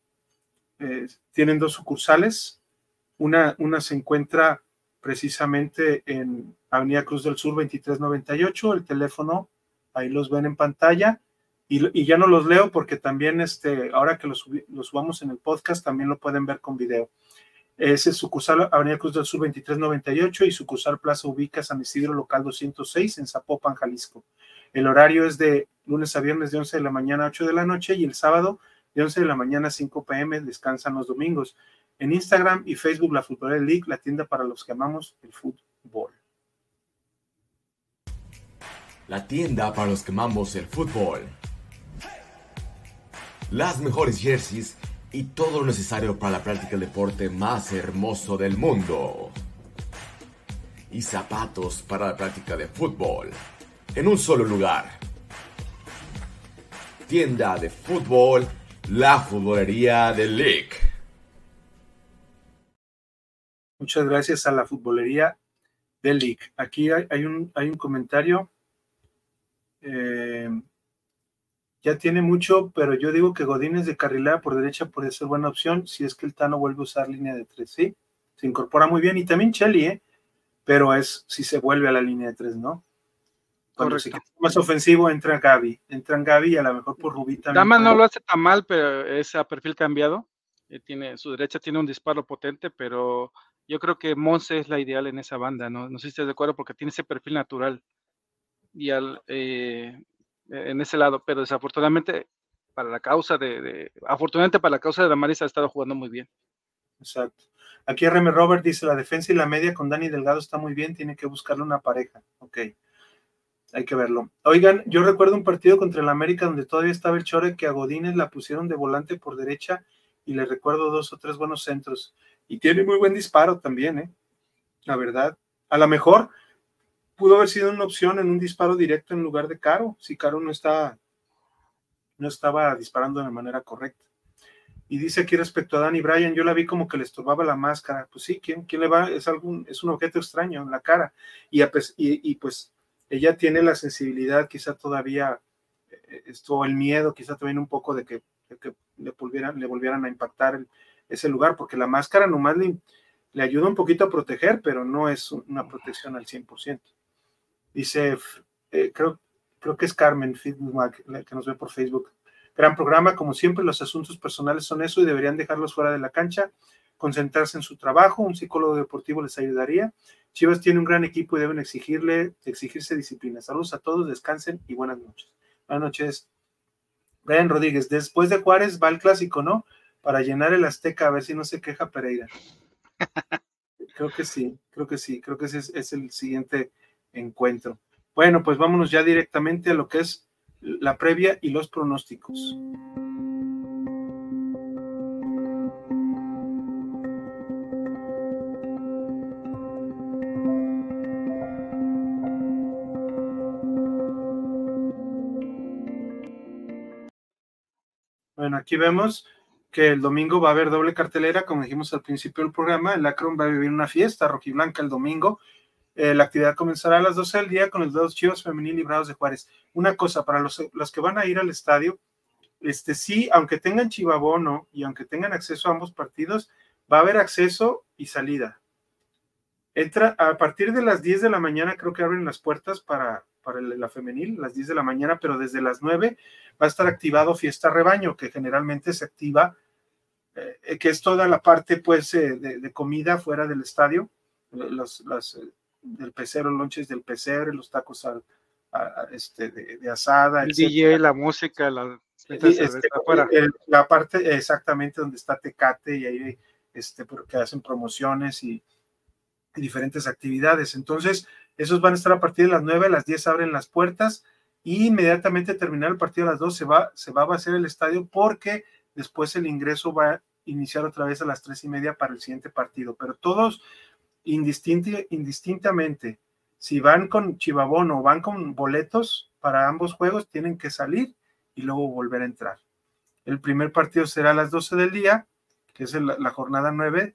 eh, tienen dos sucursales. Una, una se encuentra precisamente en Avenida Cruz del Sur 2398. El teléfono, ahí los ven en pantalla y, ya no los leo porque también, este, ahora que los, subamos en el podcast, también lo pueden ver con video. Ese es sucursal Avenida Cruz del Sur 2398 y sucursal Plaza Ubica San Isidro Local 206 en Zapopan, Jalisco. El horario es de lunes a viernes de 11 de la mañana a 8 de la noche y el sábado de 11 de la mañana a 5 pm descansan los domingos. En Instagram y Facebook La Fútbol League, la tienda para los que amamos el fútbol. La tienda para los que amamos el fútbol las mejores jerseys y todo lo necesario para la práctica del deporte más hermoso del mundo. Y zapatos para la práctica de fútbol. En un solo lugar. Tienda de fútbol la futbolería del League. Muchas gracias a la futbolería del League. Aquí hay, un, hay un comentario. Eh, ya tiene mucho, pero yo digo que Godínez de carrilera por derecha puede ser buena opción si es que el Tano vuelve a usar línea de tres, ¿sí? Se incorpora muy bien y también Chelly, ¿eh? Pero es si se vuelve a la línea de tres, ¿no? Cuando se más ofensivo entra Gaby, entran Gaby y a lo mejor por Rubita. Dama no lo hace tan mal, pero es a perfil cambiado. Eh, tiene, su derecha tiene un disparo potente, pero yo creo que Monse es la ideal en esa banda, ¿no? No sé si estás de acuerdo porque tiene ese perfil natural. Y al, eh, en ese lado, pero desafortunadamente para la causa de, afortunadamente para la causa de Damaris ha estado jugando muy bien. Exacto. Aquí RM Robert dice, la defensa y la media con Dani Delgado está muy bien, tiene que buscarle una pareja. Ok, hay que verlo. Oigan, yo recuerdo un partido contra el América donde todavía estaba el Chore que a Godínez la pusieron de volante por derecha y le recuerdo dos o tres buenos centros. Y tiene muy buen disparo también, ¿eh? La verdad. A lo mejor pudo haber sido una opción en un disparo directo en lugar de Caro, si Caro no está no estaba disparando de manera correcta. Y dice aquí respecto a Danny Bryan, yo la vi como que le estorbaba la máscara. Pues sí, ¿quién, quién le va? Es algún, es un objeto extraño en la cara. Y, y, pues ella tiene la sensibilidad, quizá todavía eh, esto, el miedo, quizá también un poco de que, le, volvieran, le volvieran a impactar ese lugar, porque la máscara nomás le, le ayuda un poquito a proteger, pero no es una protección al 100%. Dice, eh, creo, creo que es Carmen Feedback, que nos ve por Facebook. Gran programa, como siempre, los asuntos personales son eso y deberían dejarlos fuera de la cancha, concentrarse en su trabajo, un psicólogo deportivo les ayudaría. Chivas tiene un gran equipo y deben exigirle, exigirse disciplina. Saludos a todos, descansen y buenas noches. Buenas noches. Brian Rodríguez, después de Juárez va el clásico, ¿no? Para llenar el Azteca, a ver si no se queja Pereira. Creo que sí, creo que sí, creo que ese es el siguiente encuentro. Bueno, pues vámonos ya directamente a lo que es la previa y los pronósticos. Bueno, aquí vemos que el domingo va a haber doble cartelera, como dijimos al principio del programa, el Akron va a vivir una fiesta rojiblanca el domingo eh, la actividad comenzará a las 12 del día con los dos Chivas Femenil librados de Juárez. Una cosa, para los, los, que van a ir al estadio, este sí, aunque tengan chivabono y aunque tengan acceso a ambos partidos, va a haber acceso y salida. Entra a partir de las 10 de la mañana, creo que abren las puertas para, para la femenil, las 10 de la mañana, pero desde las 9 va a estar activado Fiesta Rebaño, que generalmente se activa, eh, que es toda la parte pues eh, de, comida fuera del estadio, los, del pecero, lonches del pecero, los tacos al, este, de, asada. El DJ, la música, la, este, la parte exactamente donde está Tecate y ahí este, porque hacen promociones y, diferentes actividades. Entonces, esos van a estar a partir de las 9, a las 10 abren las puertas y inmediatamente terminar el partido a las 2 se va, se va a vaciar el estadio porque después el ingreso va a iniciar otra vez a las 3 y media para el siguiente partido. Pero todos indistintamente, si van con Chivabono o van con boletos para ambos juegos, tienen que salir y luego volver a entrar. El primer partido será a las 12 del día, que es la, jornada 9,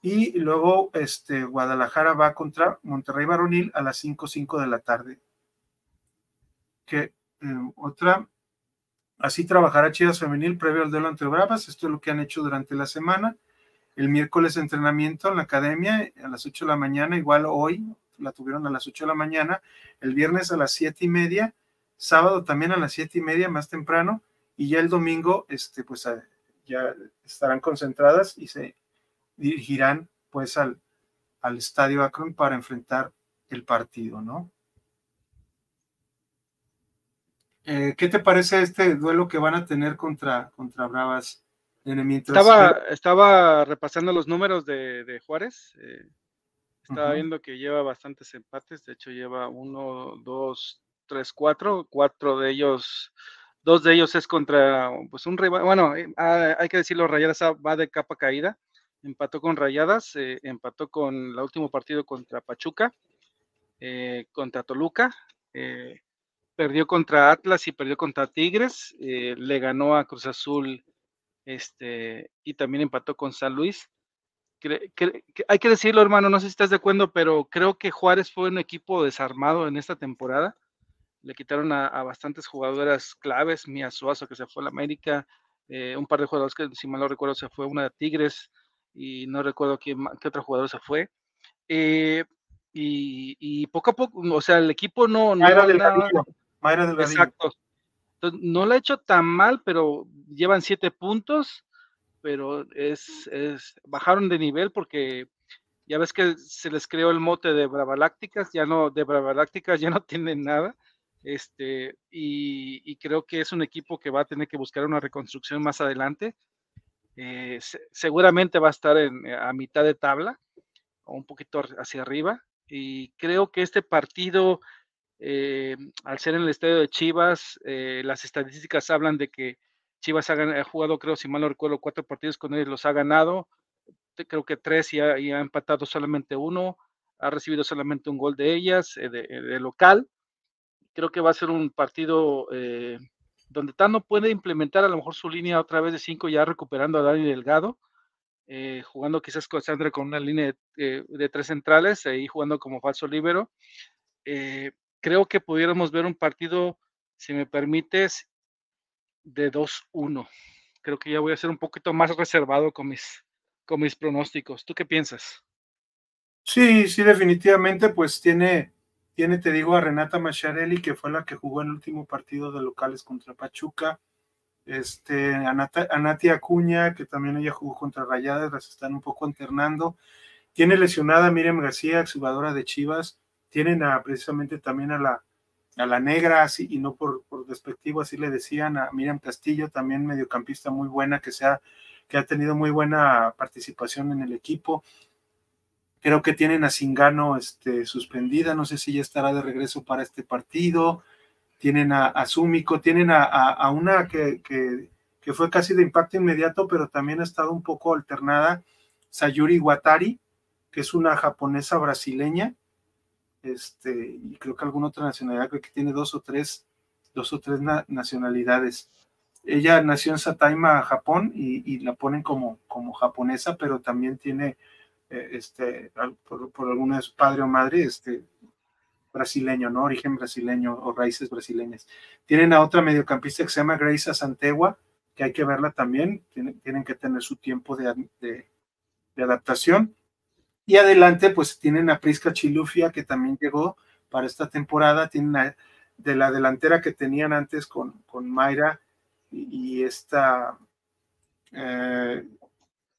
y luego este, Guadalajara va contra Monterrey Varonil a las 5, 5 de la tarde. Que eh, otra, así trabajará Chivas Femenil previo al duelo ante Bravas, esto es lo que han hecho durante la semana el miércoles entrenamiento en la academia a las 8 de la mañana, igual hoy la tuvieron a las 8 de la mañana, el viernes a las 7 y media, sábado también a las 7 y media más temprano, y ya el domingo, este, pues ya estarán concentradas y se dirigirán pues al, al estadio Akron para enfrentar el partido, ¿no? Eh, ¿Qué te parece este duelo que van a tener contra, contra Bravas? Estaba, estaba repasando los números de, Juárez. Eh, estaba viendo que lleva bastantes empates. De hecho, lleva uno, dos, tres, cuatro. Cuatro de ellos, dos de ellos es contra pues un rival. Bueno, eh, ah, hay que decirlo, Rayadas va de capa caída. Empató con Rayadas, eh, empató con el último partido contra Pachuca, contra Toluca. perdió contra Atlas y perdió contra Tigres. le ganó a Cruz Azul este, y también empató con San Luis. hay que decirlo, hermano, no sé si estás de acuerdo, pero creo que Juárez fue un equipo desarmado en esta temporada. Le quitaron a, bastantes jugadoras claves, Mia Suazo que se fue a la América, eh, un par de jugadores que, si mal no recuerdo, se fue una de Tigres y no recuerdo quién, qué otro jugador se fue. Eh, y, poco a poco, o sea, el equipo no... no Mayra del Exacto. No lo ha hecho tan mal, pero llevan siete puntos, pero es, bajaron de nivel porque ya ves que se les creó el mote de Bravalácticas, ya no, de Bravalácticas ya no tienen nada. Este, y, creo que es un equipo que va a tener que buscar una reconstrucción más adelante. Eh, seguramente va a estar en, a mitad de tabla o un poquito hacia arriba. Y creo que este partido, eh, al ser en el estadio de Chivas, eh, las estadísticas hablan de que Chivas ha, jugado, creo, si mal no recuerdo, cuatro partidos con ellos, los ha ganado. Creo que tres y ha, empatado solamente uno. Ha recibido solamente un gol de ellas, de local creo que va a ser un partido eh, donde Tano puede implementar a lo mejor su línea otra vez de cinco, ya recuperando a Dani Delgado, eh, jugando quizás con Sandra con una línea de, eh, tres centrales, y jugando como falso líbero. Creo que pudiéramos ver un partido, si me permites, de 2-1. Creo que ya voy a ser un poquito más reservado con mis, con mis pronósticos. ¿Tú qué piensas? Sí, sí, definitivamente, pues tiene, tiene, te digo, a Renata Macharelli, que fue la que jugó el último partido de locales contra Pachuca. Este, a, Nati Acuña, que también ella jugó contra Rayadas, las están un poco alternando. Tiene lesionada a Miriam García, exjugadora de Chivas. Tienen a, precisamente también a la, a la negra, así, y no por, por despectivo, así le decían, a Miriam Castillo, también mediocampista muy buena, que, sea, que ha tenido muy buena participación en el equipo. Creo que tienen a Singano este, suspendida, no sé si ya estará de regreso para este partido. Tienen a, a tienen a, una que, fue casi de impacto inmediato, pero también ha estado un poco alternada, Sayuri Watari, que es una japonesa brasileña, este, y creo que alguna otra nacionalidad, creo que tiene dos o tres, dos o tres nacionalidades. Ella nació en Sataima, Japón, y, y, la ponen como, como japonesa, pero también tiene eh, este, por, por alguna vez padre o madre, este, brasileño, ¿no? Origen brasileño o raíces brasileñas. Tienen a otra mediocampista que se llama Grace Santegua, que hay que verla también, tienen, tienen que tener su tiempo de, de, adaptación. Y adelante, pues tienen a Prisca Chilufia, que también llegó para esta temporada, tienen de la delantera que tenían antes con, con Mayra y, esta eh,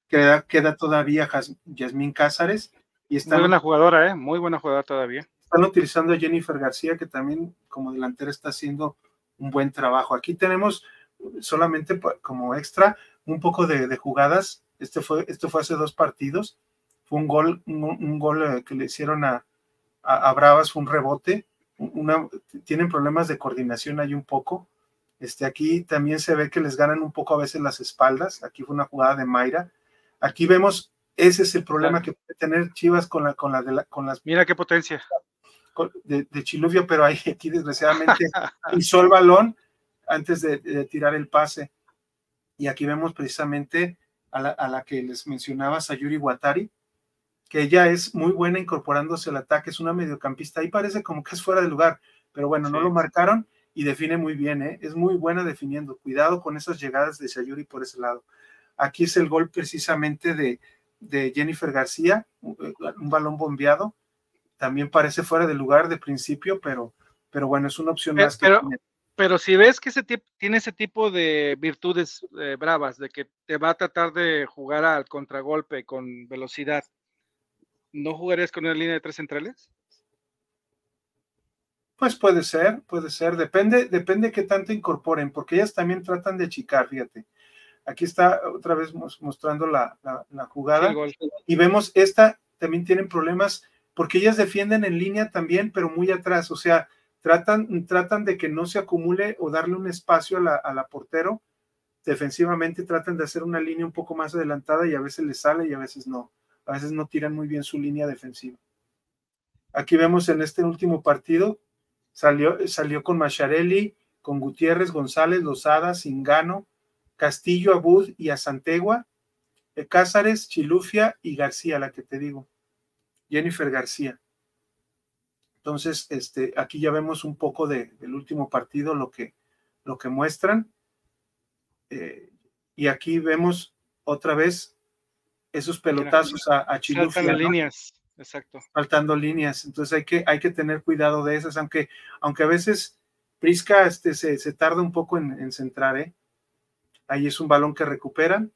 queda, todavía Yasmín Cázares. Y están, muy buena jugadora, ¿eh? Muy buena jugadora todavía. Están utilizando a Jennifer García, que también como delantera está haciendo un buen trabajo. Aquí tenemos solamente como extra un poco de, jugadas. Este fue, esto fue hace dos partidos. Fue un gol, un, gol eh, que le hicieron a, a, Bravas, fue un rebote. Una, tienen problemas de coordinación ahí un poco. Este, aquí también se ve que les ganan un poco a veces las espaldas. Aquí fue una jugada de Mayra Aquí vemos, ese es el problema que puede tener Chivas con, la, con, la con las... Mira qué potencia. De, de Chiluvio, pero ahí aquí desgraciadamente hizo el balón antes de, tirar el pase. Y aquí vemos precisamente a la, a la, que les mencionaba, Sayuri Watari, que ella es muy buena incorporándose al ataque, es una mediocampista, ahí parece como que es fuera de lugar, pero bueno, no lo marcaron y define muy bien, ¿eh? es muy buena definiendo. Cuidado con esas llegadas de Sayuri por ese lado. Aquí es el gol precisamente de, Jennifer García, un balón bombeado. También parece fuera de lugar de principio, pero, pero bueno, es una opción más. Pero, pero si ves que ese tiene ese tipo de virtudes eh, bravas, de que te va a tratar de jugar al contragolpe con velocidad, ¿no jugarías con una línea de tres centrales? Pues puede ser, puede ser, depende, depende qué tanto incorporen, porque ellas también tratan de achicar, fíjate. Aquí está otra vez mostrando la, jugada. y vemos esta, también tienen problemas porque ellas defienden en línea también, pero muy atrás. O sea, tratan, tratan de que no se acumule o darle un espacio a la, portero. Defensivamente tratan de hacer una línea un poco más adelantada y a veces les sale y a veces no. A veces no tiran muy bien su línea defensiva. Aquí vemos en este último partido, salió, salió con Macharelli, con Gutiérrez, González, Lozada, Singano, Castillo, Abud y a Santegua, eh, Cázares, Chilufia y García, la que te digo, Jennifer García. Entonces, este, aquí ya vemos un poco de, del último partido, lo que, lo que muestran. Eh, y aquí vemos otra vez esos pelotazos a, a Chilufia. Faltando ¿no? líneas, exacto. Faltando líneas. Entonces hay que, hay que tener cuidado de esas, aunque, aunque a veces Prisca este, se, se tarda un poco en, en centrar, ¿eh? Ahí es un balón que recuperan.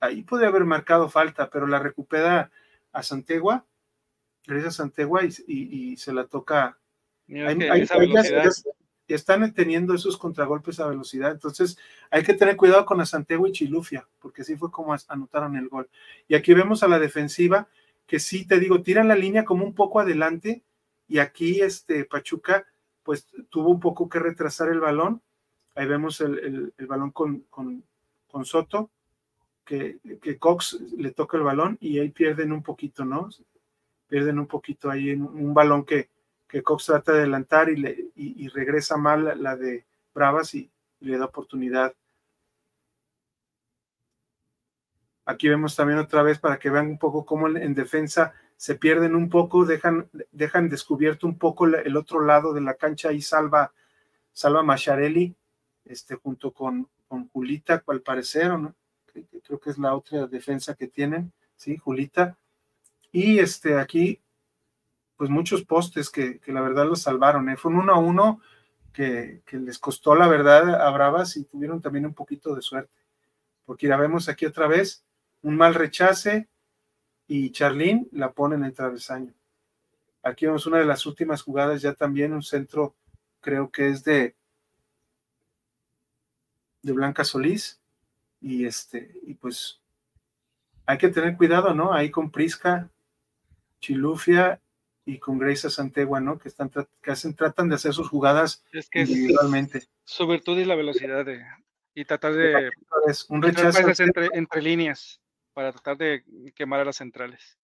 Ahí puede haber marcado falta, pero la recupera a Santegua, regresa a Santegua y, y, y se la toca. Mira Hay- que hay- esa hay- velocidad. ya están teniendo esos contragolpes a velocidad. Entonces, hay que tener cuidado con Asantegua y Chilufia, porque así fue como anotaron el gol. Y aquí vemos a la defensiva, que sí, te digo, tiran la línea como un poco adelante, y aquí este Pachuca, pues tuvo un poco que retrasar el balón. Ahí vemos el, el- el balón con, con, con Soto, que, que Cox le toca el balón y ahí pierden un poquito, ¿no? Pierden un poquito ahí en un balón que, que Cox trata de adelantar y, regresa mal la, de Bravas y, le da oportunidad. Aquí vemos también otra vez para que vean un poco cómo en, en defensa se pierden un poco, dejan, descubierto un poco el otro lado de la cancha y salva, salva Macharelli, este, junto con, con Julita, al parecer, ¿o no? Creo que es la otra defensa que tienen, ¿sí? Julita. Y este, aquí pues muchos postes que, que la verdad los salvaron. ¿eh? Fue un uno a uno que, que les costó la verdad a Bravas y tuvieron también un poquito de suerte. Porque ya vemos aquí otra vez un mal rechace y Charlín la pone en el travesaño. Aquí vemos una de las últimas jugadas, ya también un centro, creo que es de, de Blanca Solís. Y este, y pues hay que tener cuidado, ¿no? Ahí con Prisca, Chilufia y con Grace Santegua, ¿no? Que están que hacen, tratan de hacer sus jugadas Es que es individualmente. su virtud y la velocidad de, y tratar de Es un rechazo, entre, entre líneas para tratar de quemar a las centrales.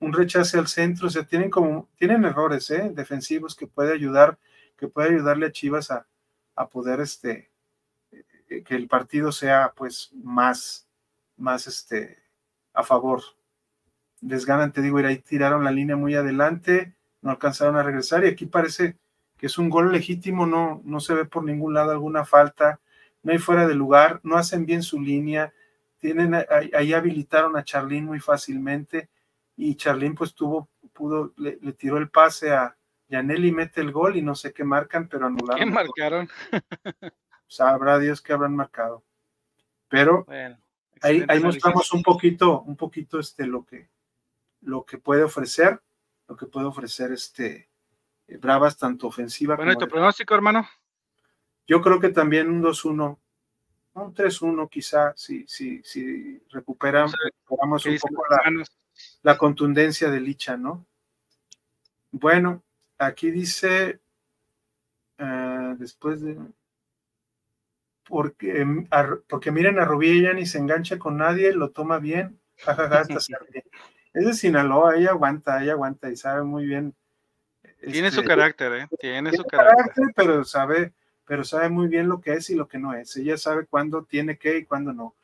un rechace al centro, o sea, tienen como, tienen errores, ¿eh? Defensivos que puede ayudar, que puede ayudarle a Chivas a, a poder, este, eh, que el partido sea, pues, más, más, este, a favor. Desganan, te digo, ir ahí tiraron la línea muy adelante, no alcanzaron a regresar y aquí parece que es un gol legítimo, no, no se ve por ningún lado alguna falta, no hay fuera de lugar, no hacen bien su línea, tienen ahí, habilitaron a Charlín muy fácilmente y Charlín pues tuvo, pudo, le, le tiró el pase a Yaneli, mete el gol y no sé qué marcan, pero anularon. ¿Qué marcaron? Sabrá Dios que habrán marcado. Pero Bueno, ahí, ahí mostramos un poquito, un poquito este lo que, lo que puede ofrecer, lo que puede ofrecer este eh, Bravas, tanto ofensiva Bueno, ¿y como tu pronóstico, hermano? Yo creo que también un 2-1, un 3-1 quizá, si, si, si recuperamos ¿Qué un poco la, la contundencia de Licha, ¿no? Bueno, aquí dice, eh, después de... Porque, em, porque miren a Rubí, ella ni se engancha con nadie, lo toma bien, jajaja, hasta se. Es de Sinaloa, ella aguanta, ella aguanta y sabe muy bien. Tiene su este, carácter, ¿eh? Tiene su tiene carácter. carácter, pero sabe, pero sabe muy bien lo que es y lo que no es. Ella sabe cuándo tiene que y cuándo no.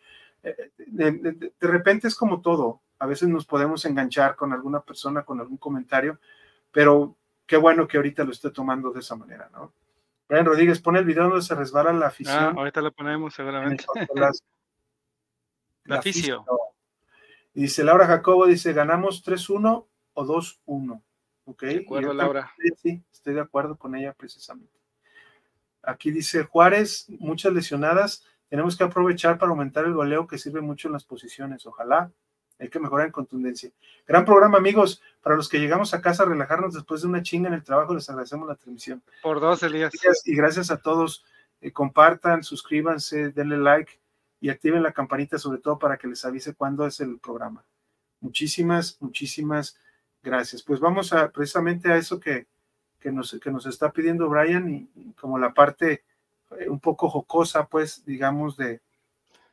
Eh, De, de- de- de repente es como todo. A veces nos podemos enganchar con alguna persona, con algún comentario, pero qué bueno que ahorita lo esté tomando de esa manera, ¿no? Brian Rodríguez pone el video donde se resbala la Ah, afición. ahorita lo ponemos seguramente. La fisio. Y dice Laura Jacobo, dice, ganamos 3-1 o 2-1. ¿Ok? De acuerdo, Laura. también, Sí, estoy de acuerdo con ella precisamente. Aquí dice Juárez, muchas lesionadas. Tenemos que aprovechar para aumentar el goleo que sirve mucho en las posiciones. Ojalá. Hay que mejorar en contundencia. Gran programa, amigos. Para los que llegamos a casa a relajarnos después de una chinga en el trabajo, les agradecemos la transmisión. Por dos, Elías. Gracias y gracias a todos. Eh, compartan, suscríbanse, denle like y activen la campanita, sobre todo para que les avise cuándo es el programa. Muchísimas, muchísimas gracias. Pues vamos a precisamente a eso que, que, nos, que nos está pidiendo Brian y, y como la parte eh, un poco jocosa, pues, digamos, de,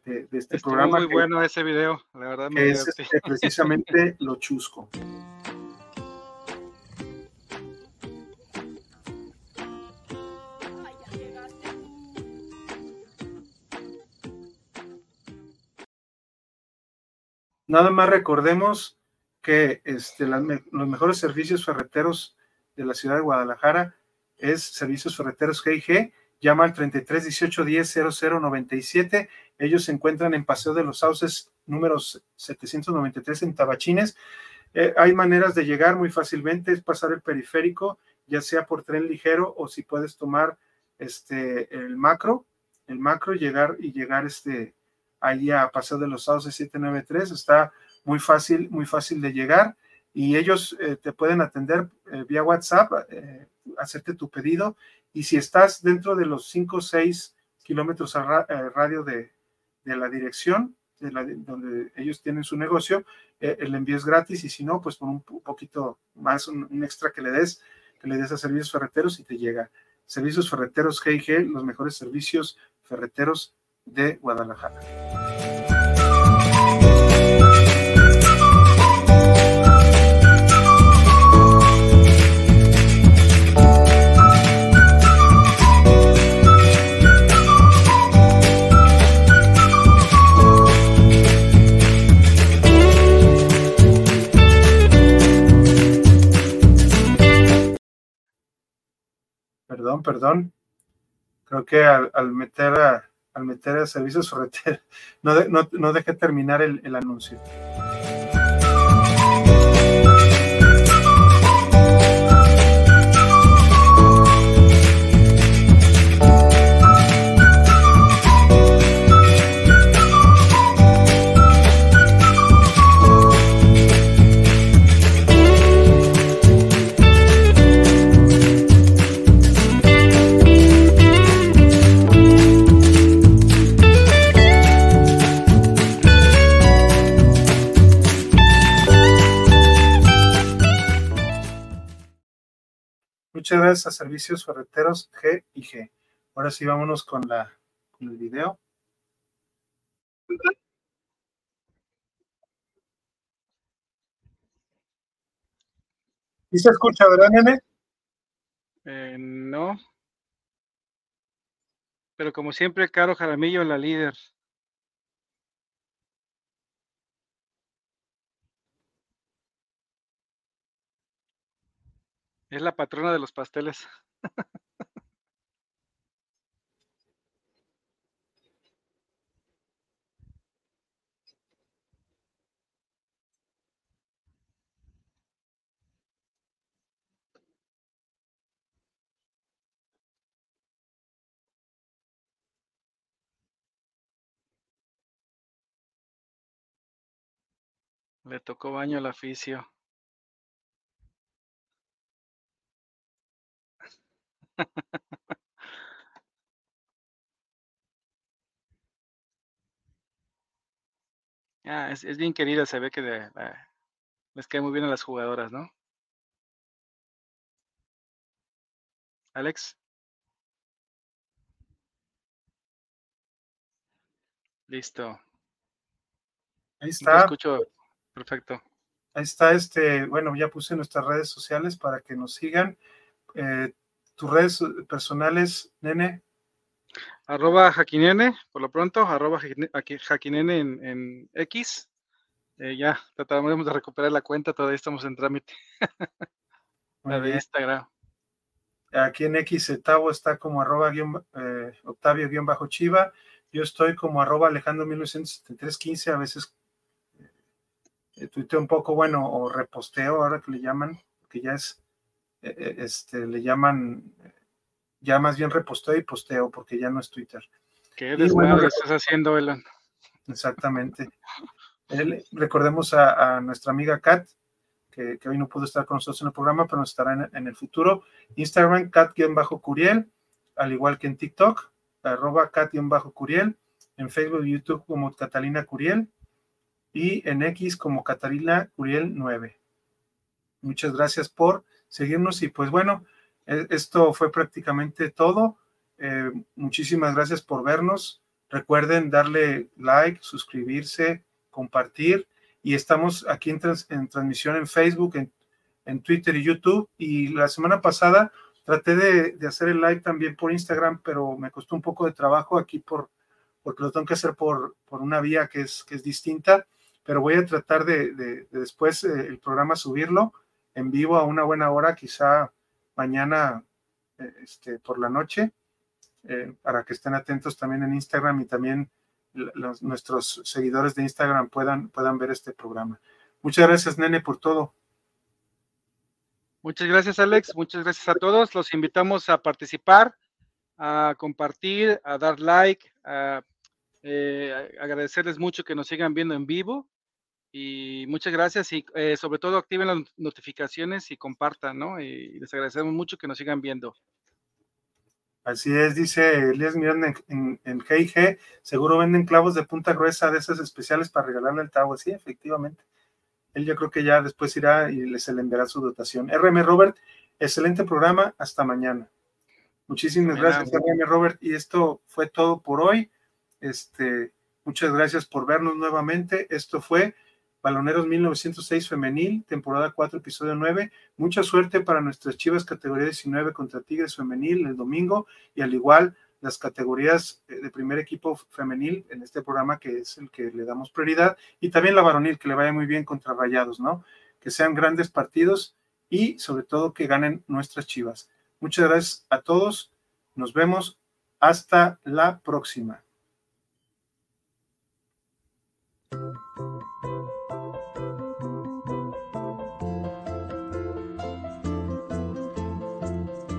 de, de este Estuvo programa. muy que- bueno ese video, la verdad me es este, precisamente lo chusco. Nada más recordemos que este, los mejores servicios ferreteros de la ciudad de Guadalajara es Servicios Ferreteros GIG. Llama al 33 18 10 00 97. Ellos se encuentran en Paseo de los Sauces, número 793 en Tabachines. Eh, hay maneras de llegar muy fácilmente, es pasar el periférico, ya sea por tren ligero o si puedes tomar este, el macro, el macro, llegar y llegar este, ahí a Paseo de los Sauces 793. Está muy fácil, muy fácil de llegar y ellos eh, te pueden atender eh, vía WhatsApp, hacerte tu pedido y si estás dentro de los 5 o 6 kilómetros a radio de, de la dirección, donde ellos tienen su negocio, eh, el envío es gratis y si no, pues con un poquito más, un, extra que le des, que le des a servicios ferreteros y te llega. Servicios ferreteros GIG, los mejores servicios ferreteros de Guadalajara. perdón, perdón. Creo que al, meter a, al meter servicios ferreteros, no, no, no dejé terminar el, el anuncio. Muchas gracias a Servicios Ferreteros G y G. Ahora sí, vámonos con, la, con el video. ¿Y se escucha, verdad, nene? Eh, no. Pero como siempre, Caro Jaramillo, la líder. Es la patrona de los pasteles. Le tocó baño al aficio. Ah, es, bien querida, se ve que les cae muy bien a las jugadoras, ¿no? Alex. Listo. Ahí está. escucho perfecto. Ahí está, este, bueno, ya puse nuestras redes sociales para que nos sigan. Eh, tus redes personales, nene. Arroba Jaquinene, por lo pronto, arroba Jaquinene en, en X. Eh, ya tratamos de recuperar la cuenta, todavía estamos en trámite. la de Instagram. Aquí en X Etavo está como arroba eh, Octavio guion bajo Chiva. Yo estoy como arroba Alejandro 197315. A veces eh, tuiteo un poco, bueno, o reposteo, ahora que le llaman, que ya es eh, eh, este, le llaman, ya más bien reposteo y posteo, porque ya no es Twitter. ¿Qué desmadre estás haciendo, Elan? Exactamente. recordemos a, nuestra amiga Kat, que, hoy no pudo estar con nosotros en el programa, pero estará en, el futuro. Instagram, Kat-Curiel, al igual que en TikTok, arroba Kat-Curiel, en Facebook y YouTube como Catalina Curiel y en X como Catalina Curiel 9. Muchas gracias por seguirnos y pues bueno, e, esto fue prácticamente todo. Eh, muchísimas gracias por vernos. Recuerden darle like, suscribirse, compartir y estamos aquí en, transmisión en Facebook, en, Twitter y YouTube. Y la semana pasada traté de, hacer el live también por Instagram, pero me costó un poco de trabajo aquí por, porque lo tengo que hacer por, por una vía que es, que es distinta pero voy a tratar de, después eh, el programa subirlo en vivo a una buena hora, quizá mañana eh, este, por la noche, eh, para que estén atentos también en Instagram y también nuestros seguidores de Instagram puedan, puedan ver este programa. Muchas gracias, Nene, por todo. Muchas gracias, Alex. Muchas gracias a todos. Los invitamos a participar, a compartir, a dar like, a eh, agradecerles mucho que nos sigan viendo en vivo. Y muchas gracias y eh, sobre todo activen las notificaciones y compartan, ¿no? Y les agradecemos mucho que nos sigan viendo. Así es, dice Elías Miranda en, en, GIG, seguro venden clavos de punta gruesa de esas especiales para regalarle al Tavo. Sí, efectivamente. Él yo creo que ya después irá y les enviará su dotación. RM Robert, excelente programa, hasta mañana. Muchísimas gracias, RM Robert. Y esto fue todo por hoy. Este, muchas gracias por vernos nuevamente. Esto fue Baloneros 1906 Femenil, temporada 4, episodio 9. Mucha suerte para nuestras chivas categoría 19 contra Tigres Femenil el domingo y al igual las categorías eh, de primer equipo femenil en este programa que es el que le damos prioridad y también la varonil que le vaya muy bien contra Rayados, ¿no? Que sean grandes partidos y sobre todo que ganen nuestras chivas. Muchas gracias a todos. Nos vemos. Hasta la próxima.